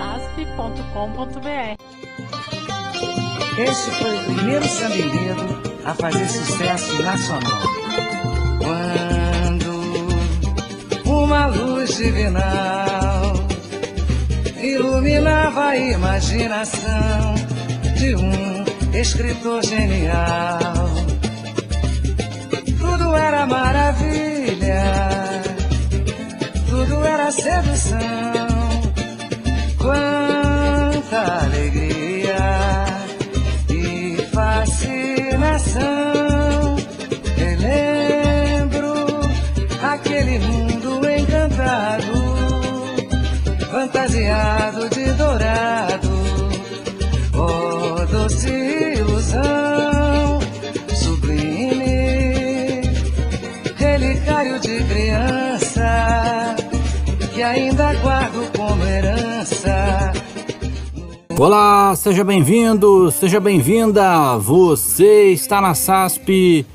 asp.com.br Este foi o primeiro samba enredo a fazer sucesso nacional. Quando uma luz divinal iluminava a imaginação de um escritor genial. Tudo era maravilha, tudo era sedução. Quanta alegria e fascinação. Relembro aquele mundo encantado, fantasiado de dourado. Oh, doce ilusão ainda guardo como herança. Olá, seja bem-vindo, seja bem-vinda. Você está na SASP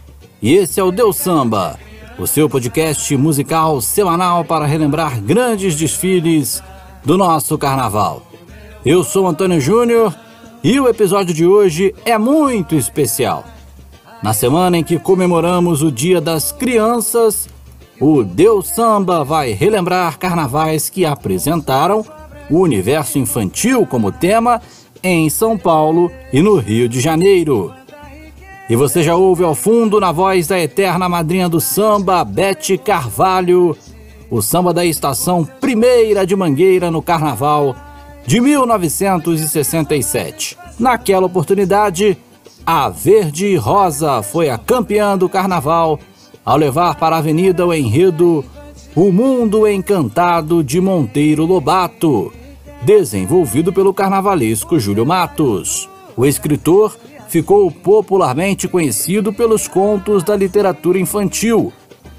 e esse é o Deus Samba, o seu podcast musical semanal para relembrar grandes desfiles do nosso carnaval. Eu sou Antônio Júnior e o episódio de hoje é muito especial. Na semana em que comemoramos o Dia das Crianças, o Deus Samba vai relembrar carnavais que apresentaram o universo infantil como tema em São Paulo e no Rio de Janeiro. E você já ouve ao fundo, na voz da eterna madrinha do samba, Bete Carvalho, o samba da estação Primeira de Mangueira no Carnaval de 1967. Naquela oportunidade, a Verde Rosa foi a campeã do Carnaval ao levar para a avenida o enredo O Mundo Encantado de Monteiro Lobato, desenvolvido pelo carnavalesco Júlio Matos. O escritor ficou popularmente conhecido pelos contos da literatura infantil,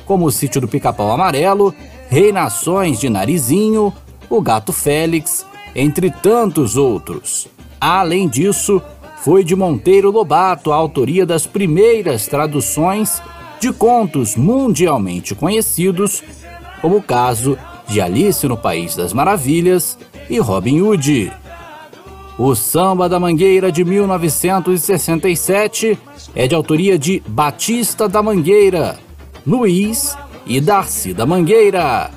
como O Sítio do Pica-Pau Amarelo, Reinações de Narizinho, O Gato Félix, entre tantos outros. Além disso, foi de Monteiro Lobato a autoria das primeiras traduções de contos mundialmente conhecidos, como o caso de Alice no País das Maravilhas e Robin Hood. O Samba da Mangueira de 1967 é de autoria de Batista da Mangueira, Luiz e Darcy da Mangueira.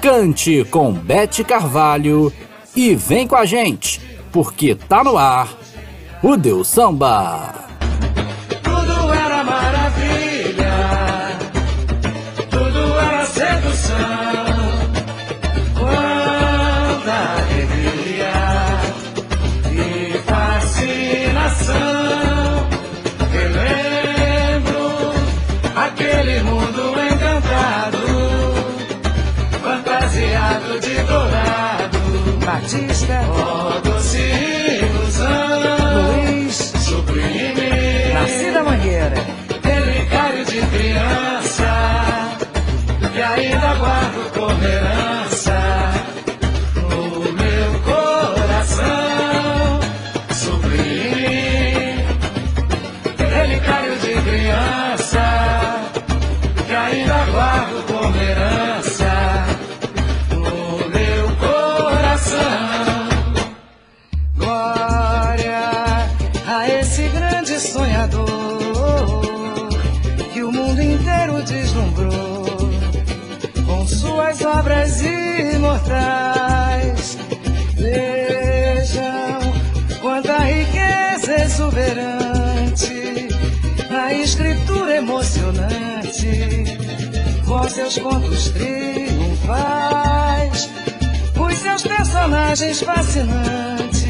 Cante com Bete Carvalho e vem com a gente, porque tá no ar o Deus Samba. Seus contos triunfais, os seus personagens fascinantes.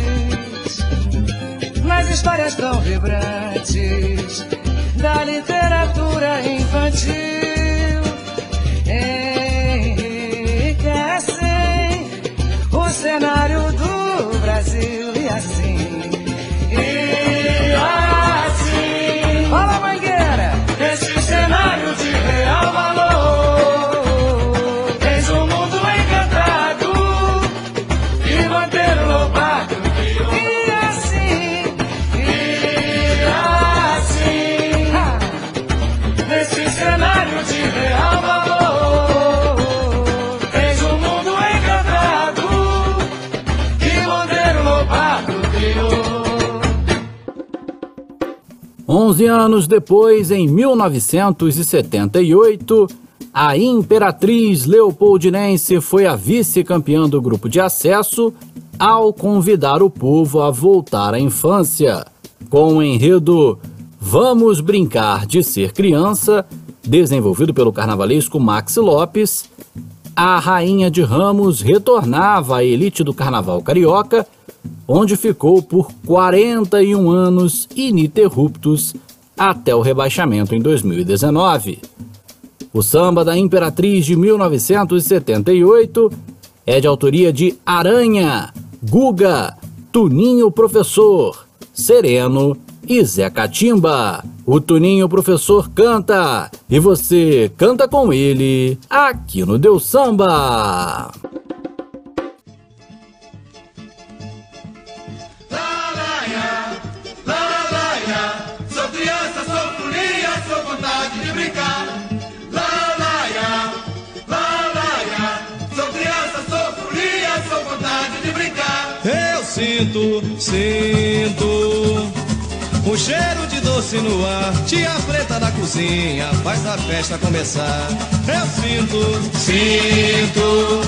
Nas histórias tão vibrantes da literatura infantil 11 anos depois, em 1978, a Imperatriz Leopoldinense foi a vice-campeã do grupo de acesso ao convidar o povo a voltar à infância. Com o enredo Vamos Brincar de Ser Criança, desenvolvido pelo carnavalesco Max Lopes, a Rainha de Ramos retornava à elite do carnaval carioca onde ficou por 41 anos ininterruptos até o rebaixamento em 2019. O samba da Imperatriz de 1978 é de autoria de Aranha, Guga, Tuninho Professor, Sereno e Zé Catimba. O Tuninho Professor canta e você canta com ele aqui no Deus Samba. Sinto, sinto um cheiro de doce no ar. Tia preta na cozinha faz a festa começar. Eu sinto, sinto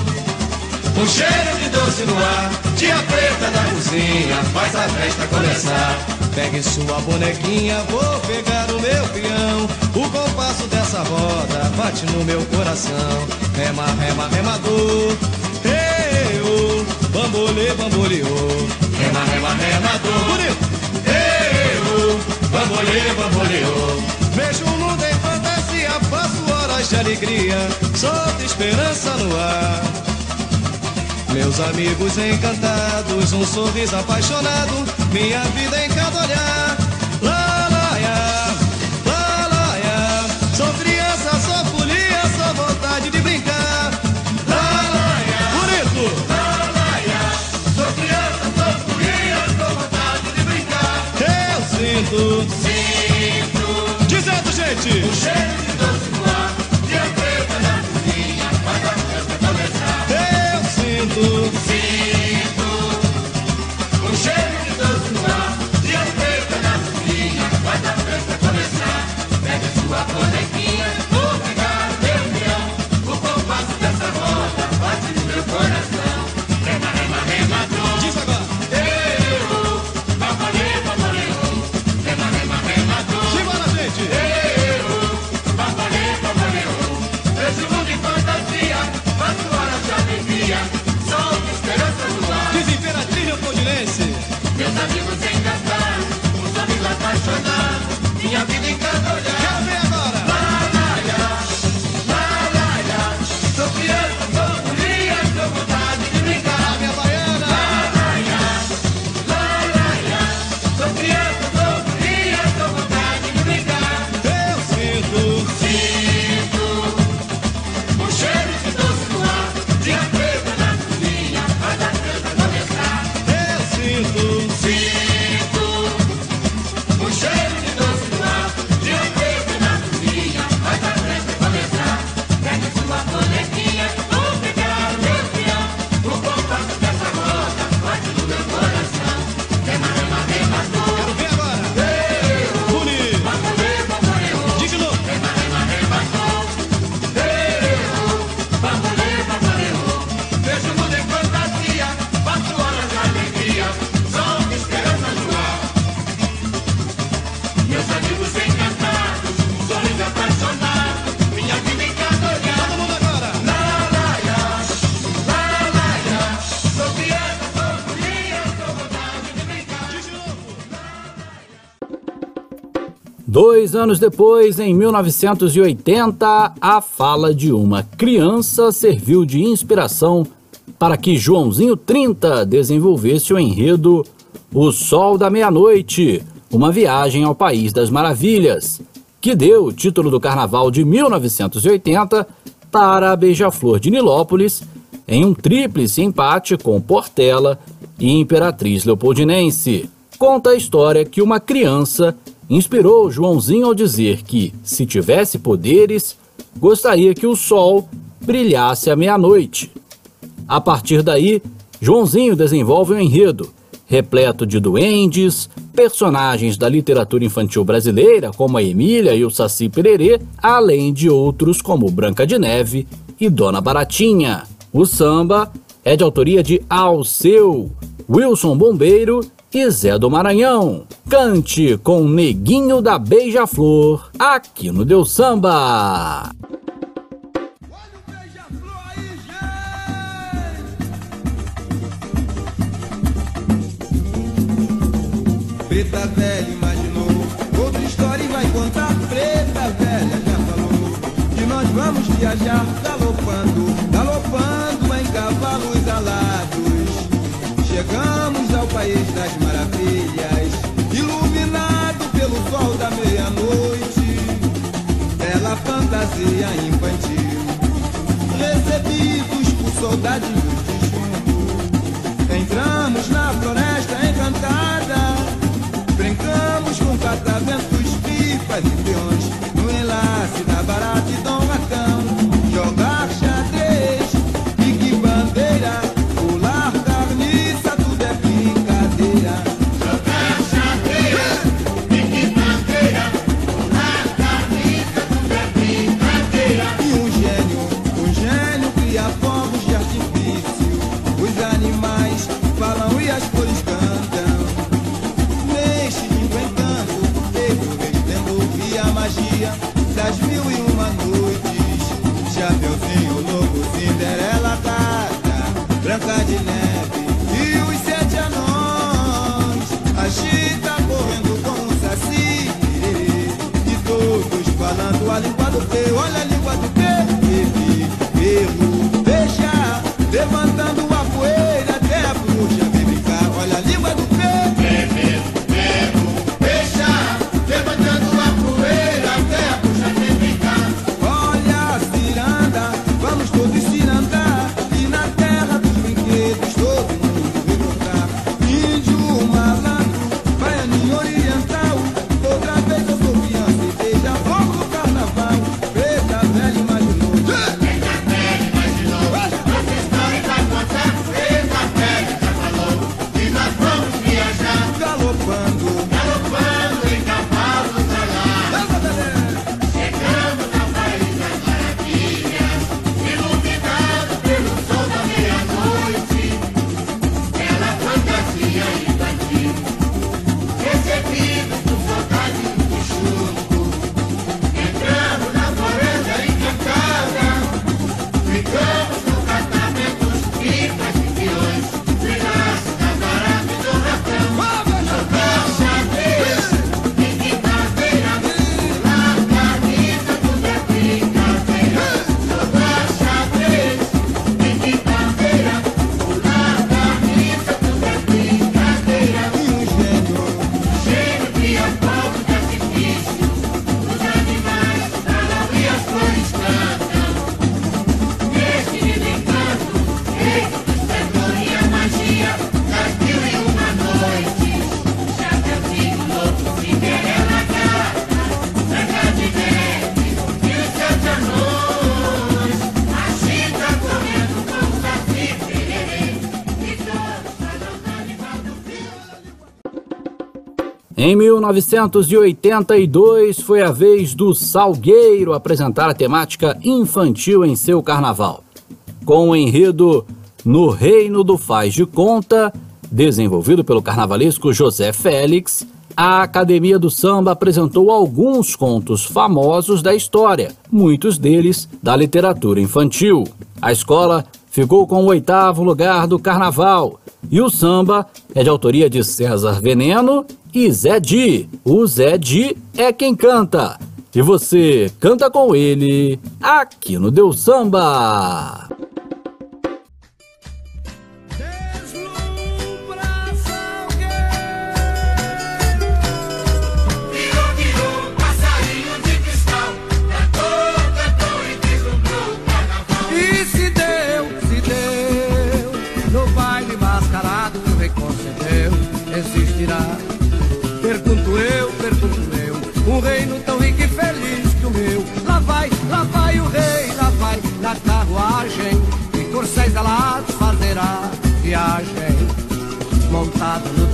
um cheiro de doce no ar. Tia preta na cozinha faz a festa começar. Pegue sua bonequinha, vou pegar o meu peão. O compasso dessa roda bate no meu coração. Rema, rema, remador. Eu, bambolê, bamboleou. Rema, rema, remador. Bonito bambolê, bamboleou. Vejo o mundo em fantasia, passo horas de alegria, solta esperança no ar. Meus amigos encantados, um sorriso apaixonado, minha vida em cada olhar. Gente. Anos depois, em 1980, a fala de uma criança serviu de inspiração para que Joãozinho 30 desenvolvesse o enredo O Sol da Meia-Noite, uma viagem ao País das Maravilhas, que deu o título do carnaval de 1980 para a Beija-Flor de Nilópolis, em um tríplice empate com Portela e Imperatriz Leopoldinense. Conta a história que uma criança inspirou Joãozinho ao dizer que, se tivesse poderes, gostaria que o sol brilhasse à meia-noite. A partir daí, Joãozinho desenvolve um enredo repleto de duendes, personagens da literatura infantil brasileira, como a Emília e o Saci Pererê, além de outros como Branca de Neve e Dona Baratinha. O samba é de autoria de Alceu, Wilson Bombeiro e Zé do Maranhão. Cante com Neguinho da Beija-Flor, aqui no Deus Samba. Preta velha imaginou outra história e vai contar. Preta velha já falou que nós vamos viajar galopando, galopando em cavalos alados. Chegamos ao país das maravilhas, iluminado pelo sol da meia-noite. Bela fantasia infantil, recebidos por soldadinhos de chumbo. Entramos na floresta encantada Brincamos com cataventos, pipas e peões No enlace falando a Em 1982 foi a vez do Salgueiro apresentar a temática infantil em seu carnaval. Com o enredo No Reino do Faz de Conta, desenvolvido pelo carnavalesco José Félix, a Academia do Samba apresentou alguns contos famosos da história, muitos deles da literatura infantil. A escola ficou com o oitavo lugar do carnaval e o samba é de autoria de César Veneno e Zé Di. O Zé Di é quem canta. E você canta com ele aqui no Deus Samba.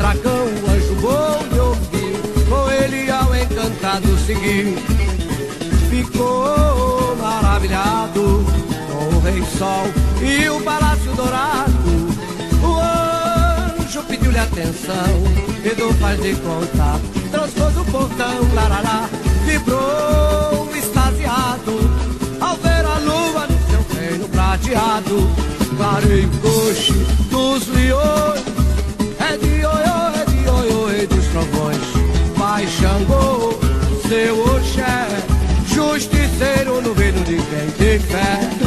Dragão, o anjo bom me ouviu, com ele ao encantado seguir. Ficou maravilhado com o rei sol e o palácio dourado. O anjo pediu-lhe atenção, Pedro faz de conta, transpôs o portão, larará, vibrou extasiado ao ver a lua no seu reino prateado. Clareio coxe dos leões, quem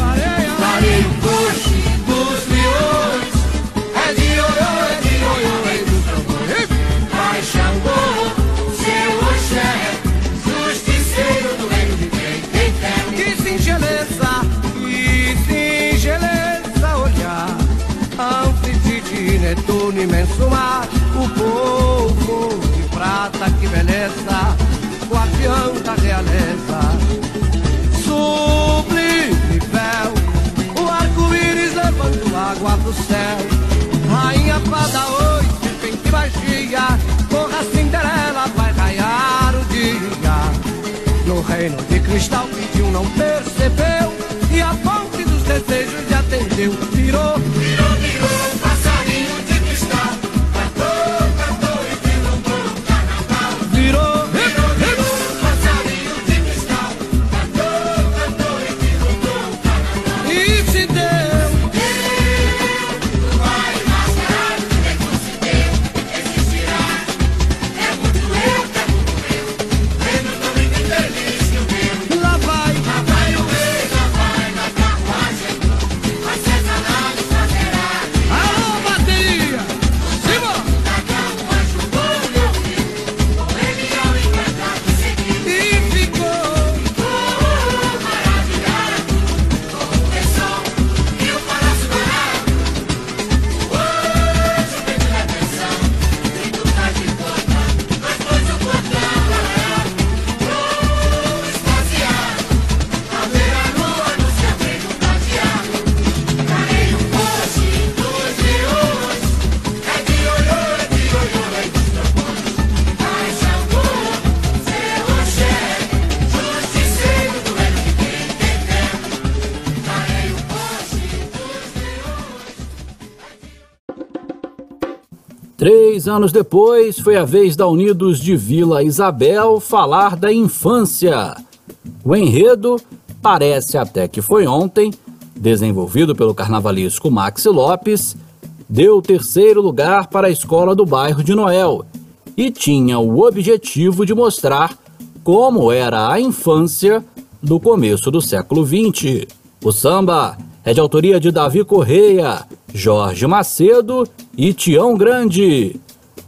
céu. Rainha fada oi, serpente magia. Corra Cinderela, vai raiar o dia. No reino de cristal pediu, não percebeu E a fonte dos desejos lhe atendeu anos depois, foi a vez da Unidos de Vila Isabel falar da infância. O enredo parece até que foi ontem, desenvolvido pelo carnavalesco Maxi Lopes, deu terceiro lugar para a escola do bairro de Noel e tinha o objetivo de mostrar como era a infância do começo do século XX. O samba é de autoria de Davi Correia, Jorge Macedo e Tião Grande.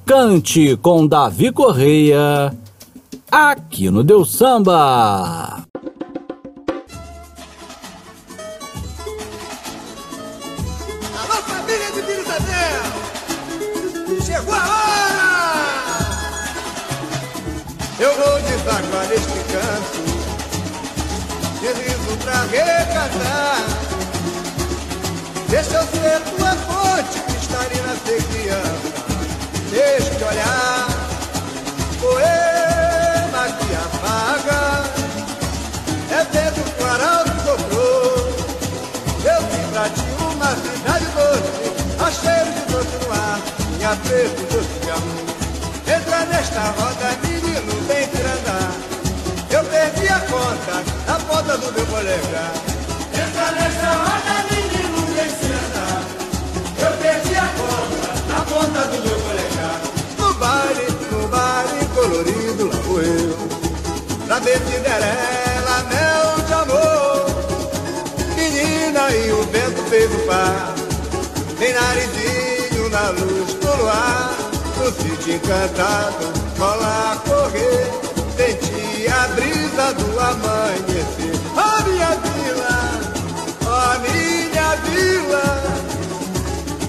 Cante com Davi Correia, aqui no Deus Samba. Alô, família de Vila! Chegou a hora! Eu vou desaguar neste canto De riso pra recantar Deixa eu ser tua fonte Cristalina ser criança Deixa eu olhar. Poema que apaga. É vento que o arauto soprou Eu vim pra ti uma cidade doce. A cheiro de doce no ar. E a preto doce de amor. Entra nesta roda, menino, vem vir andar Eu perdi a conta na ponta do meu polegar. Entra nesta roda, menino, vem se andar Eu perdi a conta na ponta do meu polegar Pra ver Cinderela, mel de amor. Menina e o vento fez o par Tem narizinho na luz do luar. No sítio encantado, rola correr. Senti a brisa do amanhecer. Ó minha vila, ó minha vila.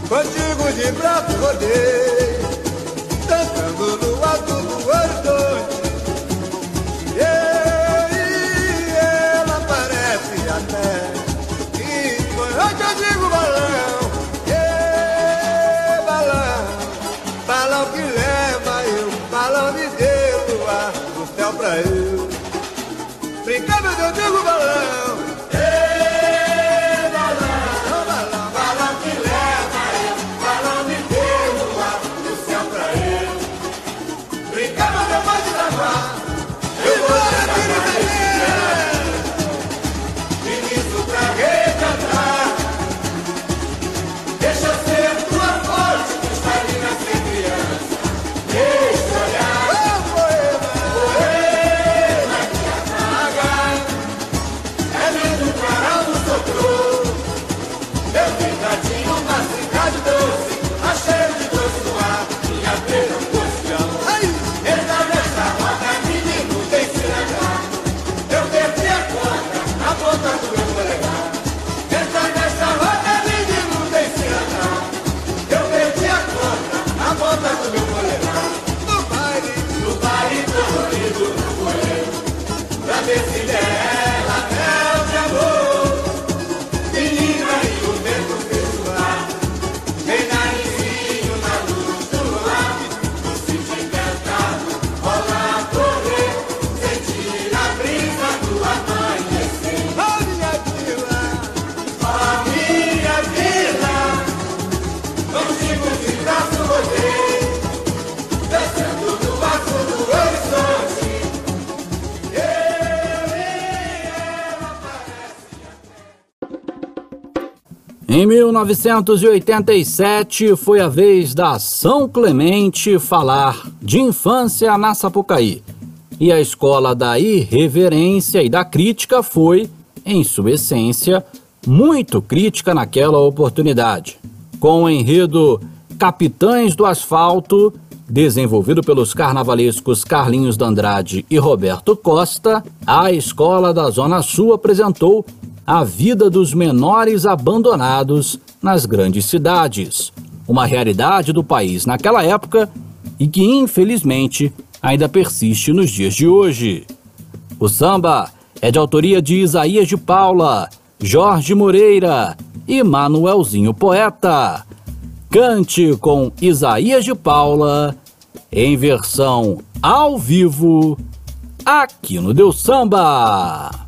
Contigo de braço rodei. Dançando no alto Vem Em 1987 foi a vez da São Clemente falar de infância na Sapucaí. E a escola da irreverência e da crítica foi, em sua essência, muito crítica naquela oportunidade. Com o enredo Capitães do Asfalto, desenvolvido pelos carnavalescos Carlinhos D'Andrade e Roberto Costa, a escola da Zona Sul apresentou a vida dos menores abandonados nas grandes cidades, uma realidade do país naquela época e que infelizmente ainda persiste nos dias de hoje. O samba é de autoria de Isaías de Paula, Jorge Moreira e Manuelzinho Poeta. Cante com Isaías de Paula em versão ao vivo aqui no Deus Samba.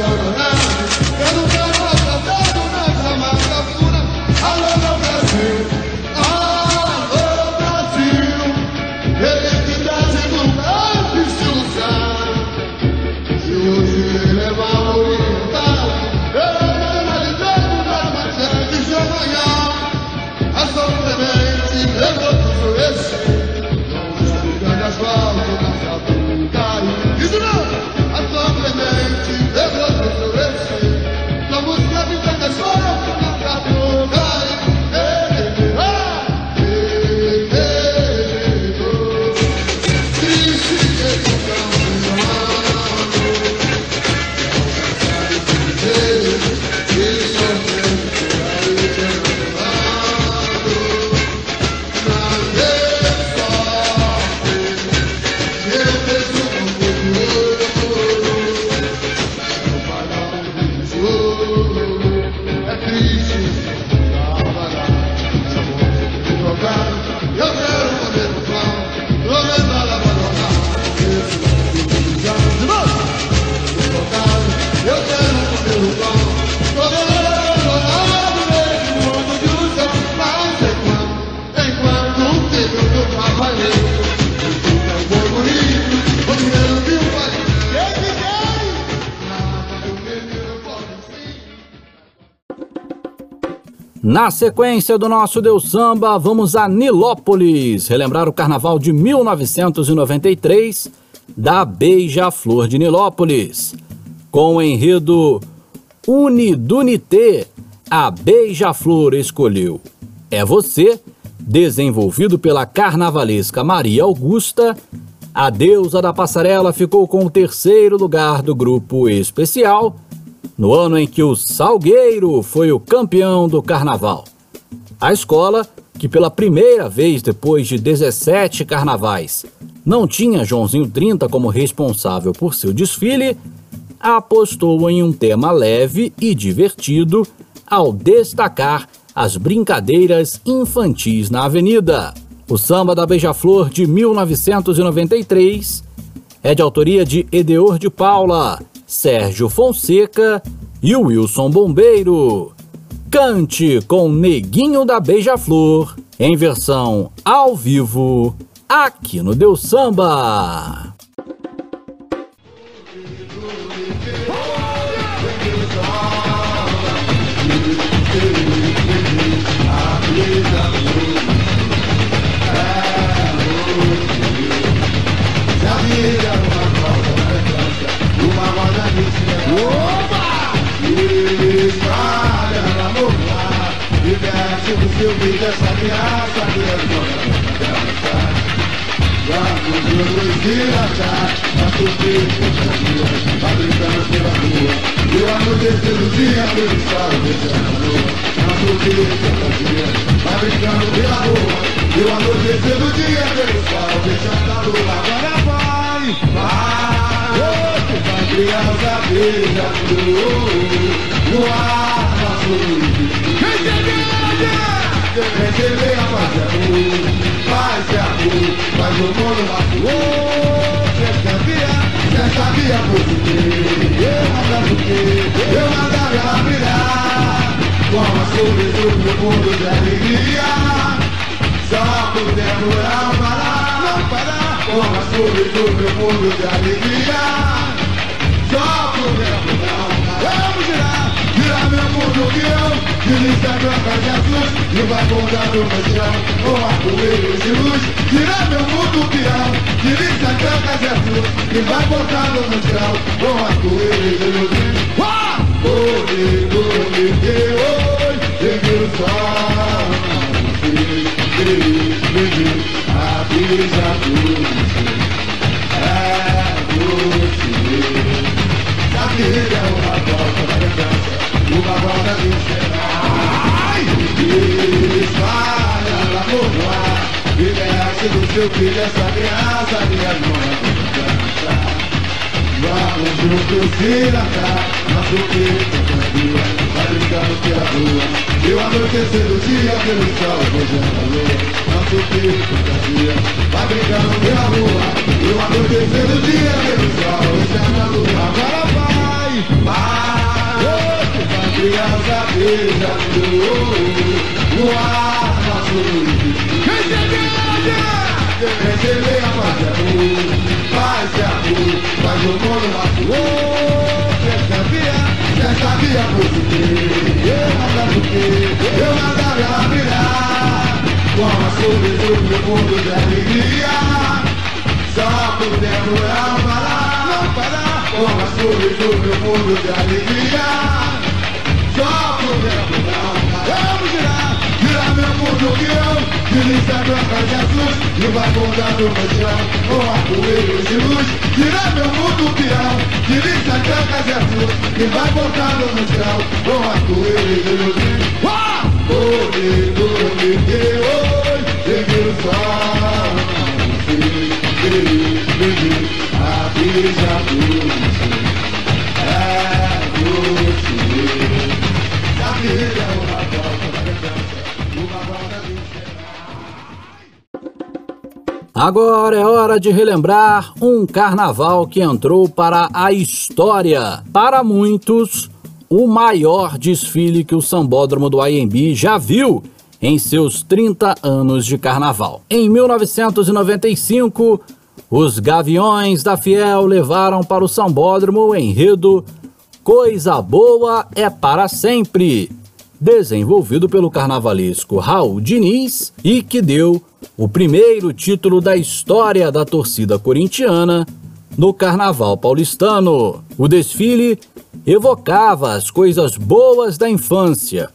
Road around. Na sequência do nosso Deus Samba, vamos a Nilópolis, relembrar o carnaval de 1993 da Beija-Flor de Nilópolis. Com o enredo Unidunité, a Beija-Flor escolheu É Você, desenvolvido pela carnavalesca Maria Augusta. A deusa da passarela ficou com o terceiro lugar do grupo especial no ano em que o Salgueiro foi o campeão do carnaval. A escola, que pela primeira vez depois de 17 carnavais não tinha Joãozinho 30 como responsável por seu desfile, apostou em um tema leve e divertido ao destacar as brincadeiras infantis na avenida. O samba da Beija-Flor de 1993 é de autoria de Edeor de Paula Sérgio Fonseca e Wilson Bombeiro. Cante com Neguinho da Beija-Flor, em versão ao vivo, aqui no Deus Samba. Do seu vídeo essa criança dança Vamos juntos viajar Na surpresa da rua Vai brincando pela rua E o anoitecer do dia Pelo sol beijando a lua Na surpresa da dia Vai brincando pela rua E o anoitecer do dia Pelo sol beijando a lua Agora vai, vai Vai criança beija a lua No ar, na surpresa Receber a paz é amor, paz é amor, faz o mundo machuou. Você sabia, você sabia por? Eu mandava o quê? Eu brilhar, com a sorriso no mundo de alegria. Só pudemos não parar, não parar, a sorriso no mundo de alegria. Só vamos girar meu mundo que eu Dirija branca Jesus e vai bordando no chão. Com arco-íris de luz, tira meu mundo peão Dirija branca Jesus e vai bordando no chão. Com arco-íris de luz. Oi, oi, oi, pegue o sol A brisa do É você A vida é uma volta da Uma volta do céu espalha lá no ar. E desce do seu filho essa criança Minha mãe. Vamos juntos se andar Nosso peito tranquila Vai brincando pela rua. E o anoitecer do dia Pelo sol beijando a lua. Nosso peito tranquila Vai brincando pela rua quê? Eu mandava brilhar, com a sorriso no mundo de alegria. Só pudemos não parar, não parar, com a sorriso no mundo de alegria. Só pudemos não parar, vamos girar meu mundo guião Dirige a branca Jesus e vai bordando no chão Com arco-íris de luz Tira meu mundo peão Dirige a branca Jesus e vai bordando no chão Com arco-íris de luz Oi, oi, oi, peguei o sol A brisa do É você Sabia Agora é hora de relembrar um carnaval que entrou para a história. Para muitos, o maior desfile que o Sambódromo do IMB já viu em seus 30 anos de carnaval. Em 1995, os Gaviões da Fiel levaram para o Sambódromo o enredo Coisa Boa é para Sempre, desenvolvido pelo carnavalesco Raul Diniz e que deu o primeiro título da história da torcida corintiana no Carnaval Paulistano. O desfile evocava as coisas boas da infância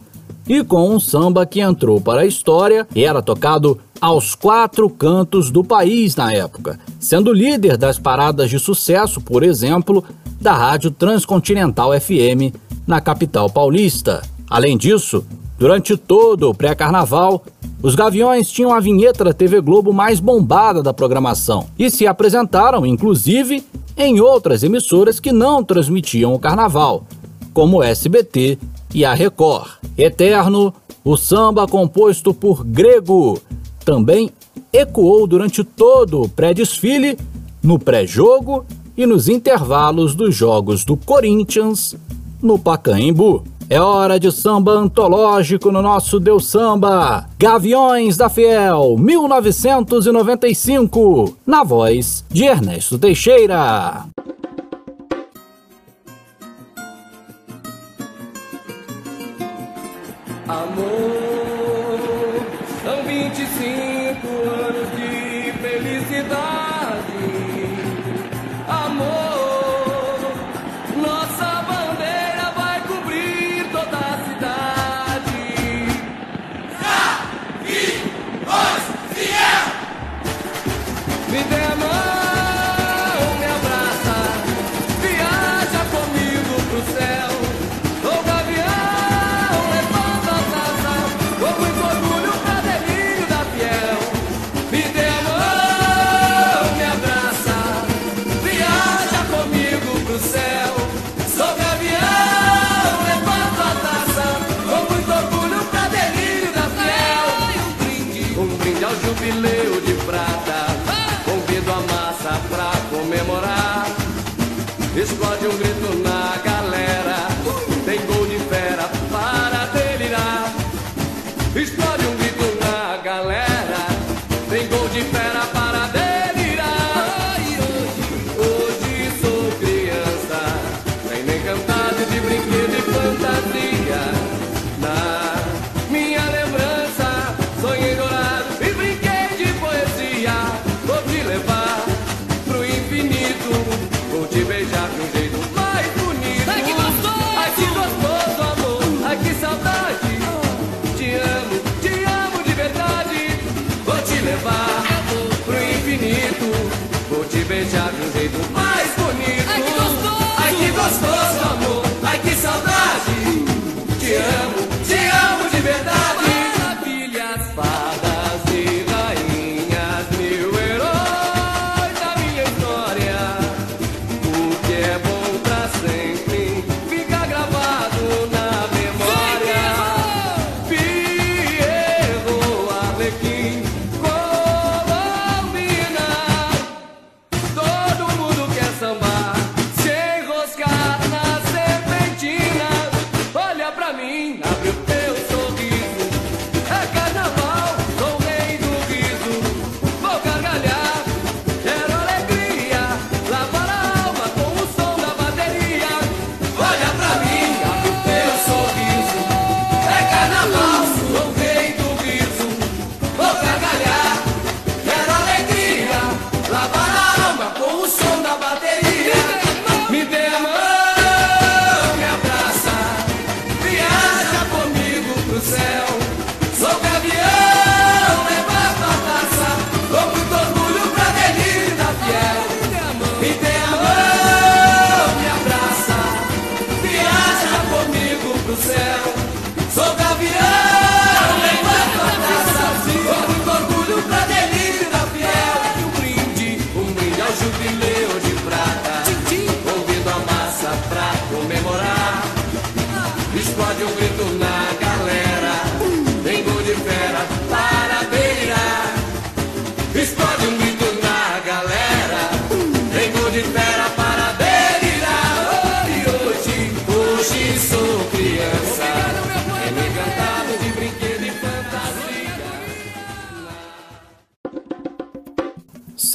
e com um samba que entrou para a história e era tocado aos quatro cantos do país na época, sendo líder das paradas de sucesso, por exemplo, da Rádio Transcontinental FM na capital paulista. Além disso, durante todo o pré-carnaval, os Gaviões tinham a vinheta da TV Globo mais bombada da programação e se apresentaram, inclusive, em outras emissoras que não transmitiam o carnaval, como o SBT e a Record. Eterno, o samba composto por Grego, também ecoou durante todo o pré-desfile, no pré-jogo e nos intervalos dos jogos do Corinthians no Pacaembu. É hora de samba antológico no nosso Deus Samba. Gaviões da Fiel, 1995, na voz de Ernesto Teixeira. Amor,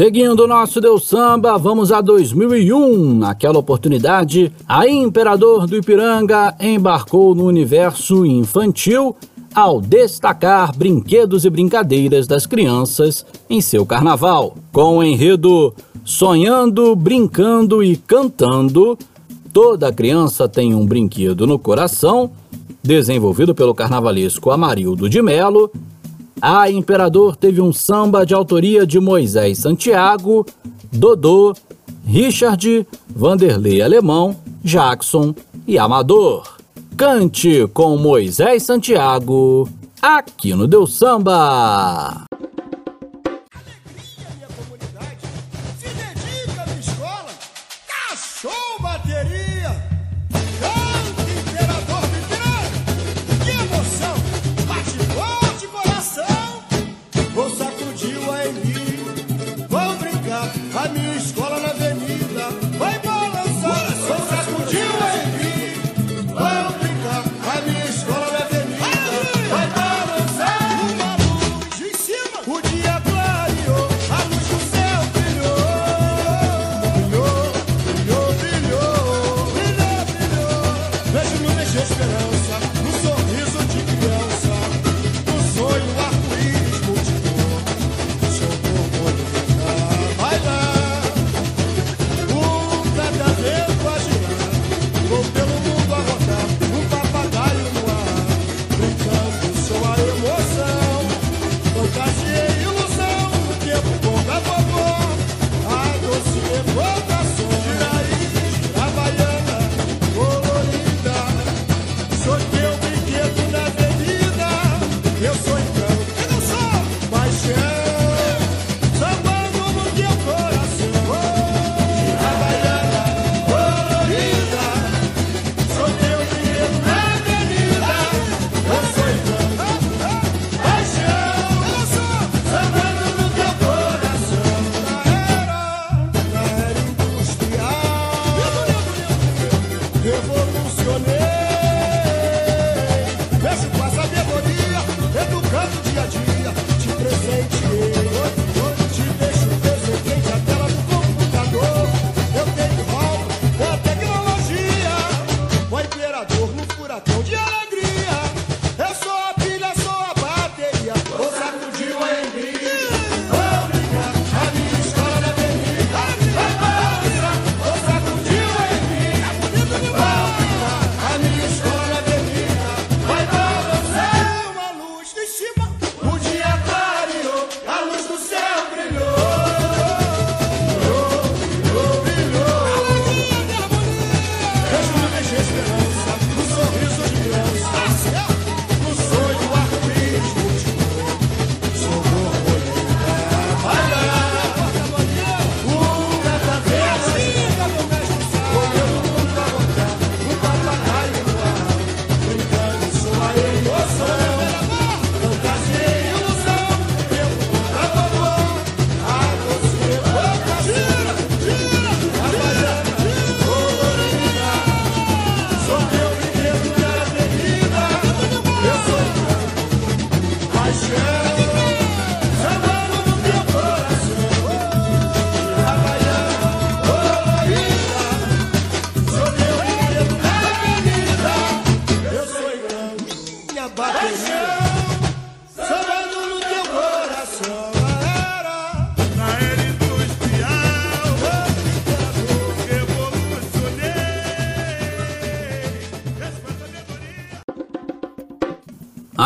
Seguindo o nosso Deus Samba, vamos a 2001. Naquela oportunidade, a Imperador do Ipiranga embarcou no universo infantil ao destacar brinquedos e brincadeiras das crianças em seu carnaval. Com o enredo Sonhando, Brincando e Cantando, toda criança tem um brinquedo no coração, desenvolvido pelo carnavalesco Amarildo de Melo, a Imperador teve um samba de autoria de Moisés Santiago, Dodô, Richard, Vanderlei Alemão, Jackson e Amador. Cante com Moisés Santiago, aqui no Deu Samba.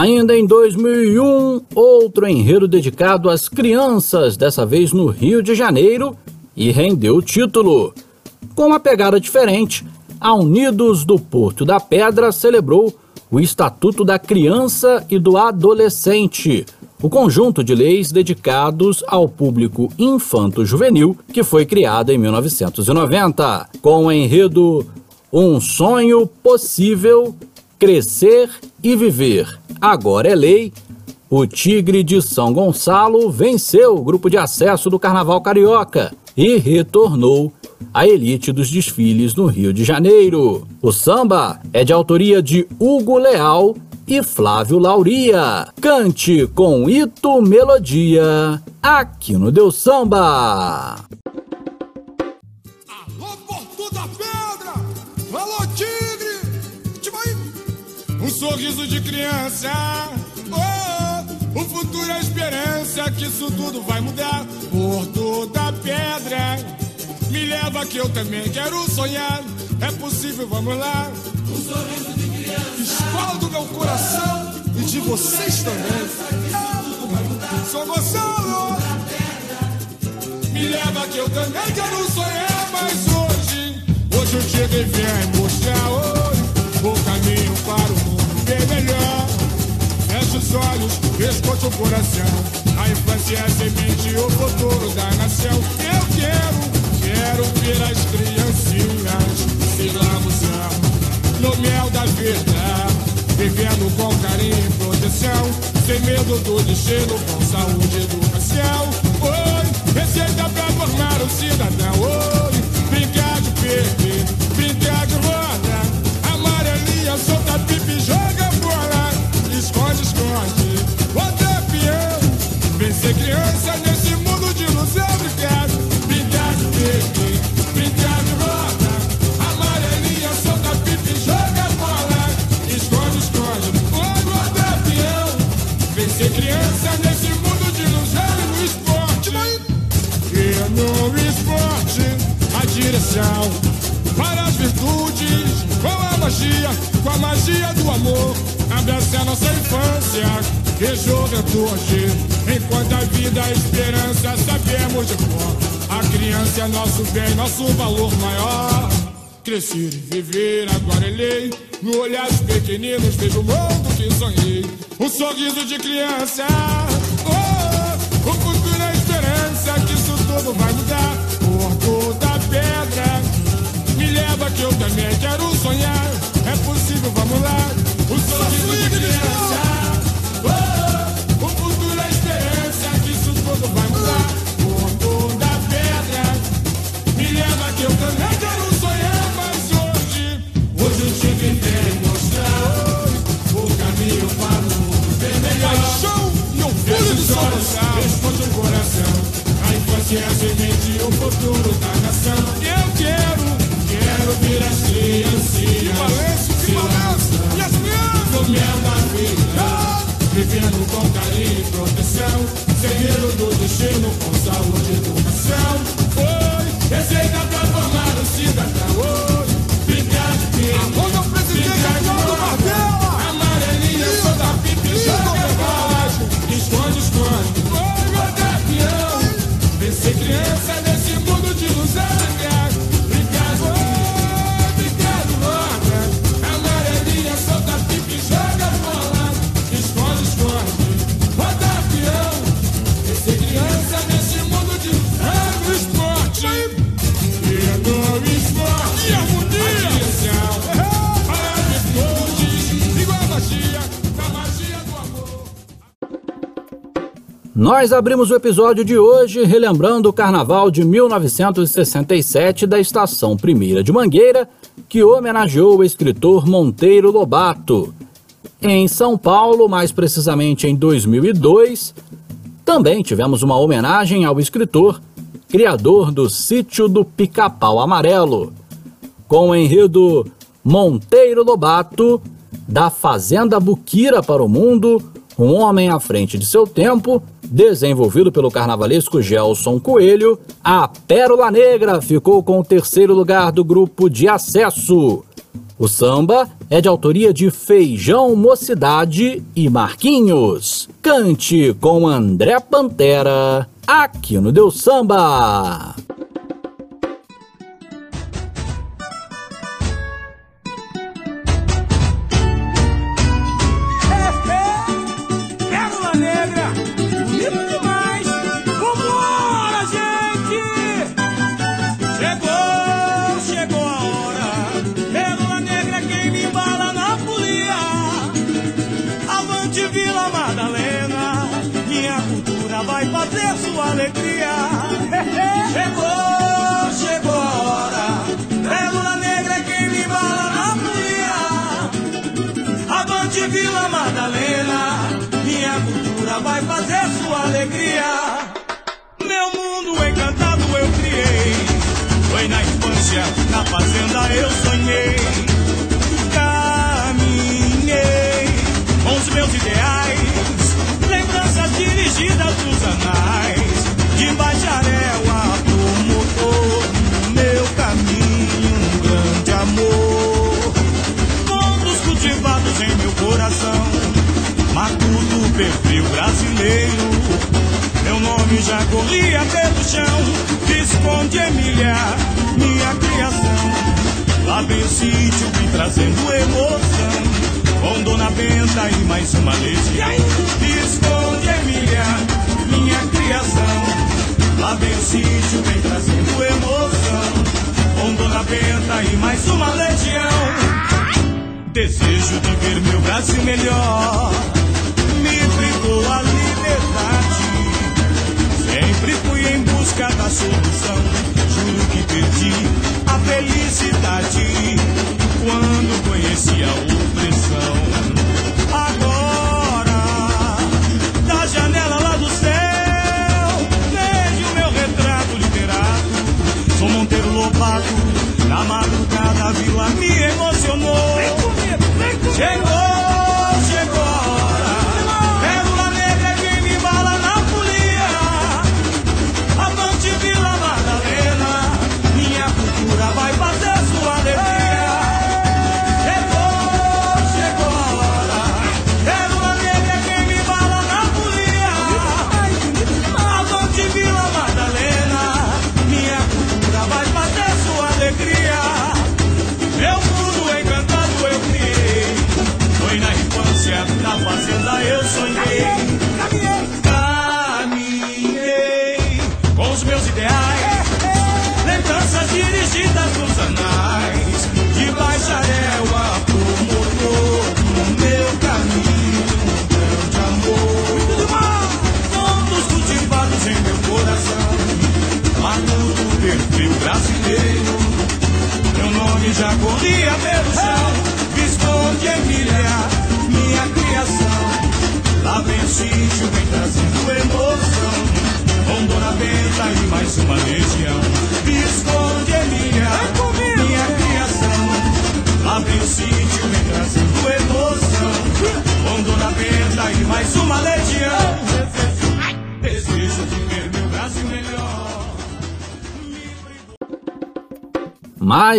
Ainda em 2001, outro enredo dedicado às crianças, dessa vez no Rio de Janeiro, e rendeu o título. Com uma pegada diferente, a Unidos do Porto da Pedra celebrou o Estatuto da Criança e do Adolescente, o conjunto de leis dedicados ao público infanto-juvenil que foi criado em 1990, com o enredo Um Sonho Possível, Crescer e Viver agora é lei. O Tigre de São Gonçalo venceu o grupo de acesso do Carnaval Carioca e retornou à elite dos desfiles no Rio de Janeiro. O samba é de autoria de Hugo Leal e Flávio Lauria. Cante com Ito Melodia, aqui no Deus Samba. Um sorriso de criança! Oh, o futuro é a esperança que isso tudo vai mudar. Porto da Pedra! Me leva que eu também quero sonhar. É possível, vamos lá. Um sorriso de criança. Escola do meu coração e de vocês também. Sou Gonçalo. Me leva que eu também quero sonhar, mas hoje, hoje o dia vem mostrar hoje o caminho para o olhos, o coração. A infância é a semente, o futuro da nação. Eu quero, quero ver as criancinhas se lambuzando no mel da vida. Vivendo com carinho e proteção, sem medo do destino, com saúde e educação. Oi, receita pra formar o cidadão. Oi, brincar criança nesse mundo de ilusão, obrigado. Perder, brincar de roda. Amarelinha, solta pipi, joga bola. Esconde, esconde, oi, bota peão. Vencer criança nesse mundo de ilusão e no esporte. E no esporte, a direção para as virtudes, com a magia, com a magia do amor. Abraça a nossa infância e juventude. Enquanto a vida é esperança, sabemos de cor. A criança é nosso bem, nosso valor maior. Crescer e viver, agora é lei. No olhar dos pequeninos, vejo o mundo que sonhei. Um sorriso de criança. Oh, o futuro é esperança, que isso tudo vai mudar. Porto da pedra. Me leva que eu também quero sonhar. É possível, vamos lá. O sorriso de criança. Oh, o futuro é esperança, que isso tudo vai mudar. Porto da pedra. Me leva que eu também quero sonhar, mas hoje, hoje eu vem mostrar hoje o caminho para o mundo bem melhor. Paixão e orgulho de São Responde o coração, a infância é a semente, o futuro vivendo com carinho e proteção, medo do destino, com saúde Nós abrimos o episódio de hoje relembrando o carnaval de 1967 da Estação Primeira de Mangueira, que homenageou o escritor Monteiro Lobato. Em São Paulo, mais precisamente em 2002, também tivemos uma homenagem ao escritor, criador do Sítio do Pica-Pau Amarelo, com o enredo Monteiro Lobato, da Fazenda Buquira para o Mundo, um homem à frente de seu tempo, desenvolvido pelo carnavalesco Gelson Coelho, a Pérola Negra ficou com o terceiro lugar do grupo de acesso. O samba é de autoria de Feijão Mocidade e Marquinhos. Cante com André Pantera, aqui no Deus Samba. Perfil brasileiro. Meu nome já corria pelo chão, Visconde Emília, minha criação. Lá vem o sítio me trazendo emoção. Com Dona Benta e mais uma legião. Visconde Emília, minha criação. Lá vem o sítio, vem trazendo emoção. Com Dona Benta e mais uma legião. Desejo de ver meu Brasil melhor. Sempre fui em busca da solução. Juro que perdi a felicidade quando conheci a opressão. Agora, da janela lá do céu, vejo meu retrato literado. Sou Monteiro Lobato, na madrugada a vila me emocionou. Chegou,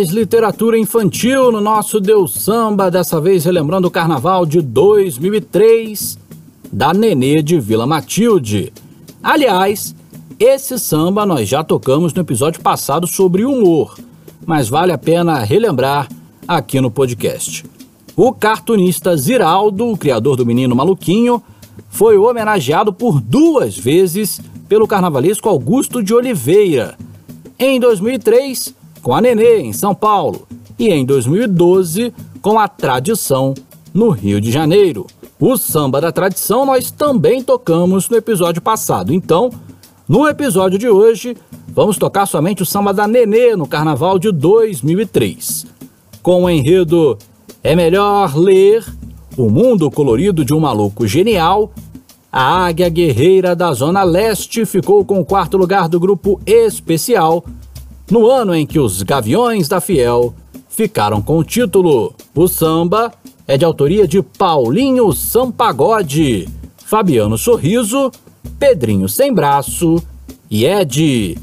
Mais literatura infantil no nosso Deus Samba, dessa vez relembrando o carnaval de 2003 da Nenê de Vila Matilde. Aliás, esse samba nós já tocamos no episódio passado sobre humor, mas vale a pena relembrar aqui no podcast. O cartunista Ziraldo, o criador do Menino Maluquinho, foi homenageado por duas vezes pelo carnavalesco Augusto de Oliveira. Em 2003, com a Nenê, em São Paulo, e em 2012, com a Tradição, no Rio de Janeiro. O samba da tradição nós também tocamos no episódio passado. Então, no episódio de hoje, vamos tocar somente o samba da Nenê no carnaval de 2003. Com o enredo É Melhor Ler O Mundo Colorido de um Maluco Genial, a Águia Guerreira da Zona Leste ficou com o quarto lugar do grupo especial, no ano em que os Gaviões da Fiel ficaram com o título. O samba é de autoria de Paulinho Sampagode, Fabiano Sorriso, Pedrinho Sem Braço e Ed.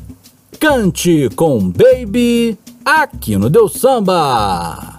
Cante com Baby aqui no Deus Samba.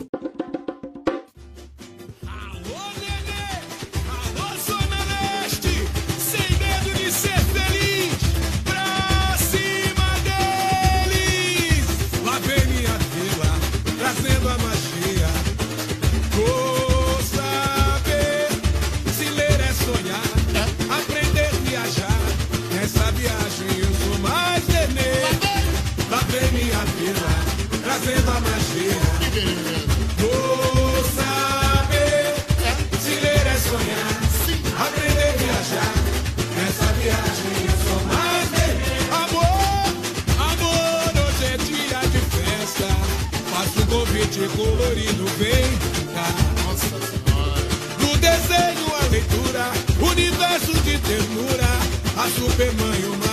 Vem cá. Do desenho à leitura, universo de ternura. A supermãe,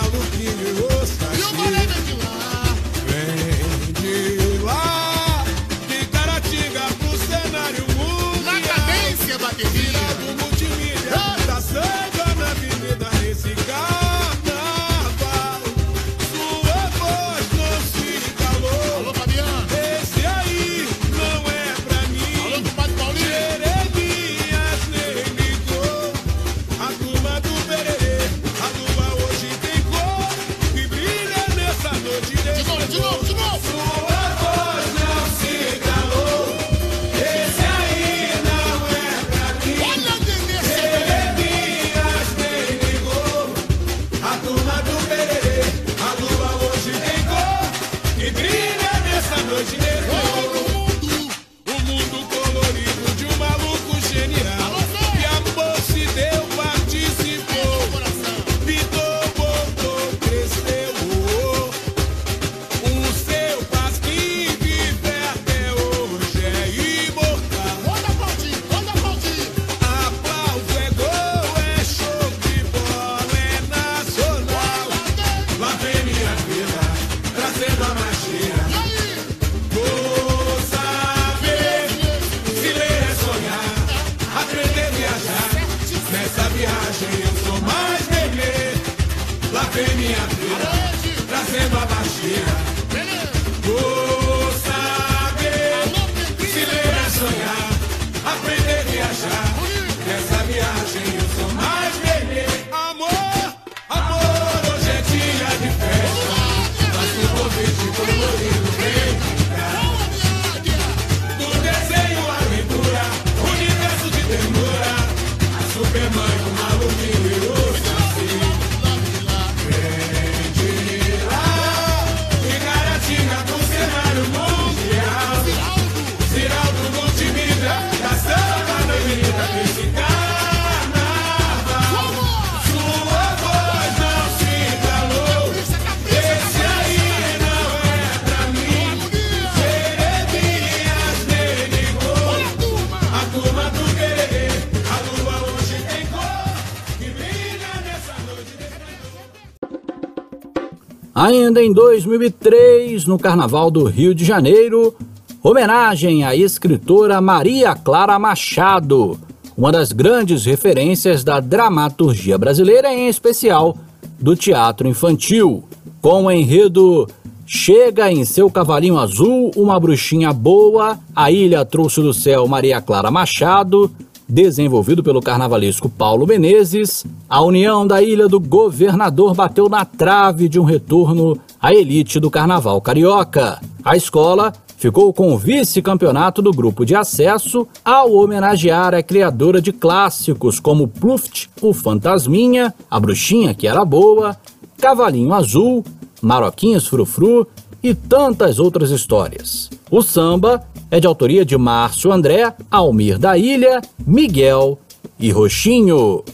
Ainda em 2003, no Carnaval do Rio de Janeiro, homenagem à escritora Maria Clara Machado, uma das grandes referências da dramaturgia brasileira, em especial do teatro infantil, com o enredo Chega em seu cavalinho azul, uma bruxinha boa, a ilha trouxe do céu Maria Clara Machado, desenvolvido pelo carnavalesco Paulo Menezes, a união da Ilha do Governador bateu na trave de um retorno à elite do carnaval carioca. A escola ficou com o vice-campeonato do grupo de acesso ao homenagear a criadora de clássicos como Pluft, o Fantasminha, a Bruxinha que era boa, Cavalinho Azul, Maroquinhos Frufru e tantas outras histórias. O samba é de autoria de Márcio André, Almir da Ilha, Miguel e Roxinho.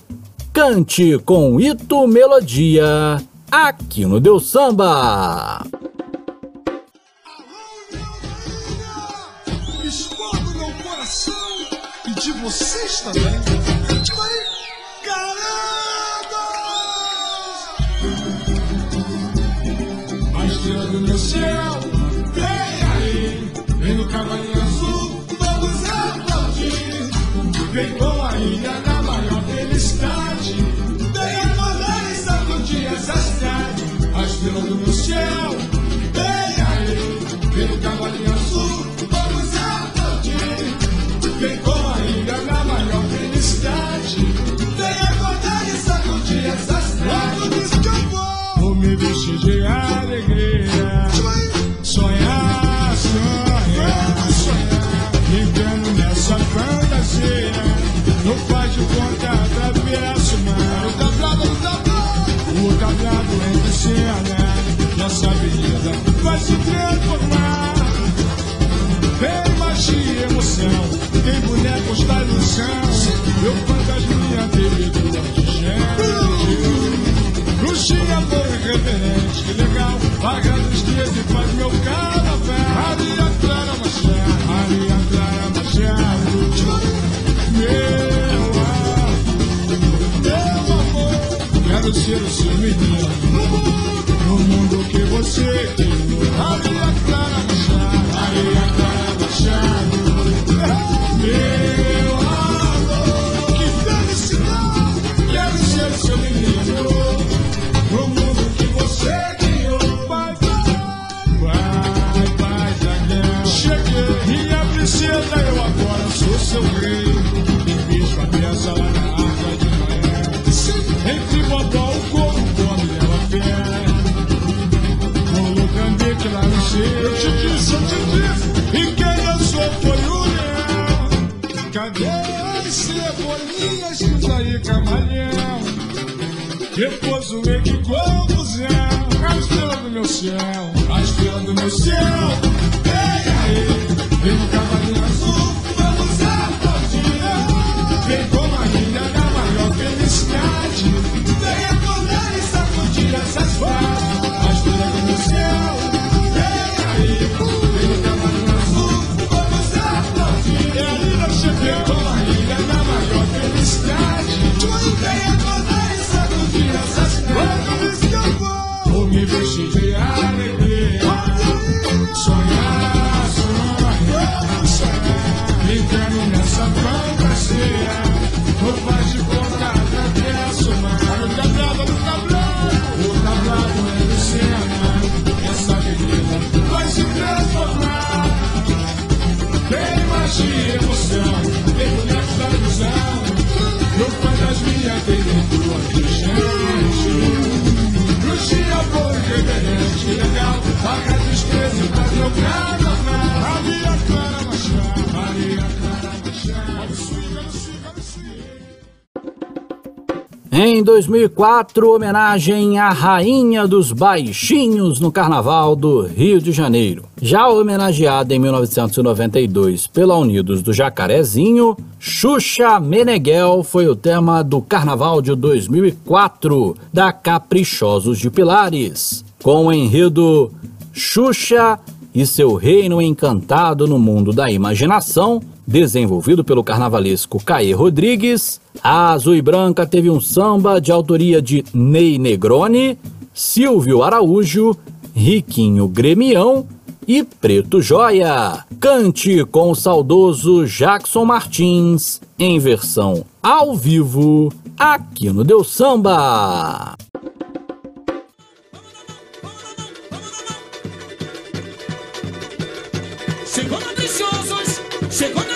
Cante com Ito Melodia, aqui no Deu Samba. Explode meu coração e de vocês também. Tipo aí, galera! A estrela do meu céu, vem aí, vem no cavalinho azul, vamos aplaudir. Vem com Vestir de alegria. Sonhar, sonhar, sonhar. Vivendo nessa fantasia. Não faz de conta, atravesso o mar. O tablado, o tablado. O tablado entre cena. Nossa avenida vai se transformar. Vem magia e emoção. Tem bonecos da ilusão. Eu fantasminha dele do gente. Bruxinha foi reverente, que legal. Largando os dias e faz meu carnaval. Maria Clara Machado, Maria Clara Machado. Meu amor, meu amor. Quero ser o seu menino. No mundo que você criou. Maria Clara Machado, Maria Clara Machado. Meu sou seu rei. Fiz cabeça lá na arca de Noé. Entre botó o couro, come ela pé. Colocando lá no seu. Eu te disse, eu te disse. E quem eu sou foi o leão. Cadê as cebolinhas que tá aí, camalhão? Depois o meio que confusão. A estrela do meu céu, a estrela do meu céu. Em 2004, homenagem à Rainha dos Baixinhos no Carnaval do Rio de Janeiro. Já homenageada em 1992 pela Unidos do Jacarezinho, Xuxa Meneghel foi o tema do Carnaval de 2004 da Caprichosos de Pilares, com o enredo Xuxa e seu reino encantado no mundo da imaginação, desenvolvido pelo carnavalesco Caê Rodrigues, a Azul e Branca teve um samba de autoria de Ney Negroni, Silvio Araújo, Riquinho Gremião e Preto Joia. Cante com o saudoso Jackson Martins, em versão ao vivo, aqui no Deu Samba. Chegou noticiosos, chegou